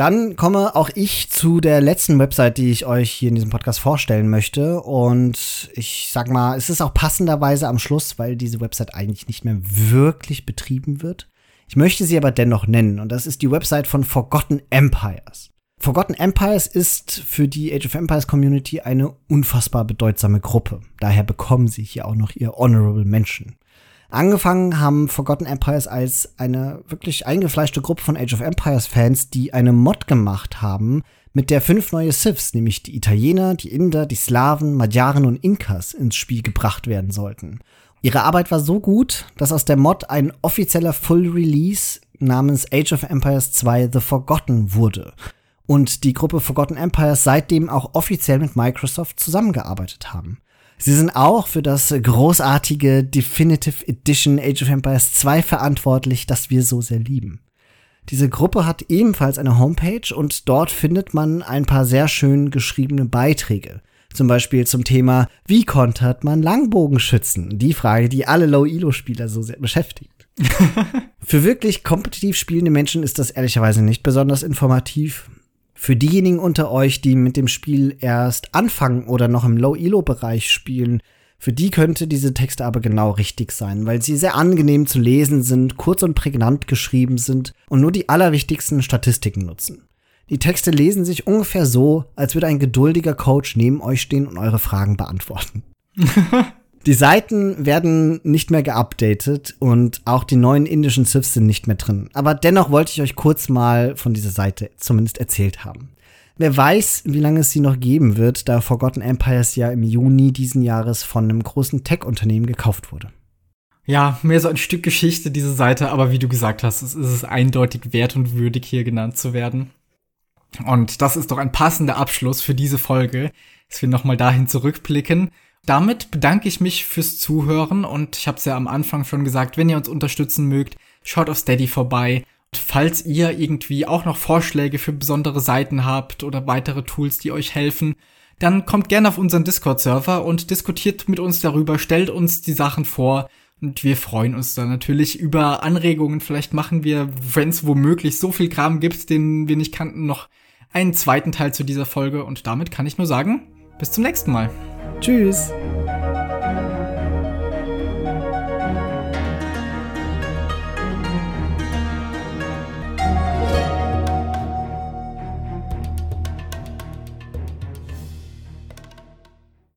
Dann komme auch ich zu der letzten Website, die ich euch hier in diesem Podcast vorstellen möchte. Und ich sag mal, es ist auch passenderweise am Schluss, weil diese Website eigentlich nicht mehr wirklich betrieben wird. Ich möchte sie aber dennoch nennen. Und das ist die Website von Forgotten Empires. Forgotten Empires ist für die Age of Empires Community eine unfassbar bedeutsame Gruppe. Daher bekommen sie hier auch noch ihr Honorable Mention. Angefangen haben Forgotten Empires als eine wirklich eingefleischte Gruppe von Age of Empires Fans, die eine Mod gemacht haben, mit der fünf neue Siths, nämlich die Italiener, die Inder, die Slawen, Magyaren und Inkas ins Spiel gebracht werden sollten. Ihre Arbeit war so gut, dass aus der Mod ein offizieller Full Release namens Age of Empires 2 The Forgotten wurde und die Gruppe Forgotten Empires seitdem auch offiziell mit Microsoft zusammengearbeitet haben. Sie sind auch für das großartige Definitive Edition Age of Empires 2 verantwortlich, das wir so sehr lieben. Diese Gruppe hat ebenfalls eine Homepage und dort findet man ein paar sehr schön geschriebene Beiträge. Zum Beispiel zum Thema, wie kontert man Langbogenschützen? Die Frage, die alle Low-Elo-Spieler so sehr beschäftigt. (laughs) Für wirklich kompetitiv spielende Menschen ist das ehrlicherweise nicht besonders informativ. Für diejenigen unter euch, die mit dem Spiel erst anfangen oder noch im Low-Elo-Bereich spielen, für die könnte diese Texte aber genau richtig sein, weil sie sehr angenehm zu lesen sind, kurz und prägnant geschrieben sind und nur die allerwichtigsten Statistiken nutzen. Die Texte lesen sich ungefähr so, als würde ein geduldiger Coach neben euch stehen und eure Fragen beantworten. (laughs) Die Seiten werden nicht mehr geupdatet und auch die neuen indischen Sifs sind nicht mehr drin. Aber dennoch wollte ich euch kurz mal von dieser Seite zumindest erzählt haben. Wer weiß, wie lange es sie noch geben wird, da Forgotten Empires ja im Juni diesen Jahres von einem großen Tech-Unternehmen gekauft wurde. Ja, mehr so ein Stück Geschichte, diese Seite, aber wie du gesagt hast, es ist eindeutig wert und würdig, hier genannt zu werden. Und das ist doch ein passender Abschluss für diese Folge, dass wir nochmal dahin zurückblicken damit bedanke ich mich fürs Zuhören und ich habe es ja am Anfang schon gesagt, wenn ihr uns unterstützen mögt, schaut auf Steady vorbei. Und falls ihr irgendwie auch noch Vorschläge für besondere Seiten habt oder weitere Tools, die euch helfen, dann kommt gerne auf unseren Discord-Server und diskutiert mit uns darüber, stellt uns die Sachen vor und wir freuen uns dann natürlich über Anregungen. Vielleicht machen wir, wenn es womöglich so viel Kram gibt, den wir nicht kannten, noch einen zweiten Teil zu dieser Folge und damit kann ich nur sagen, bis zum nächsten Mal. Tschüss.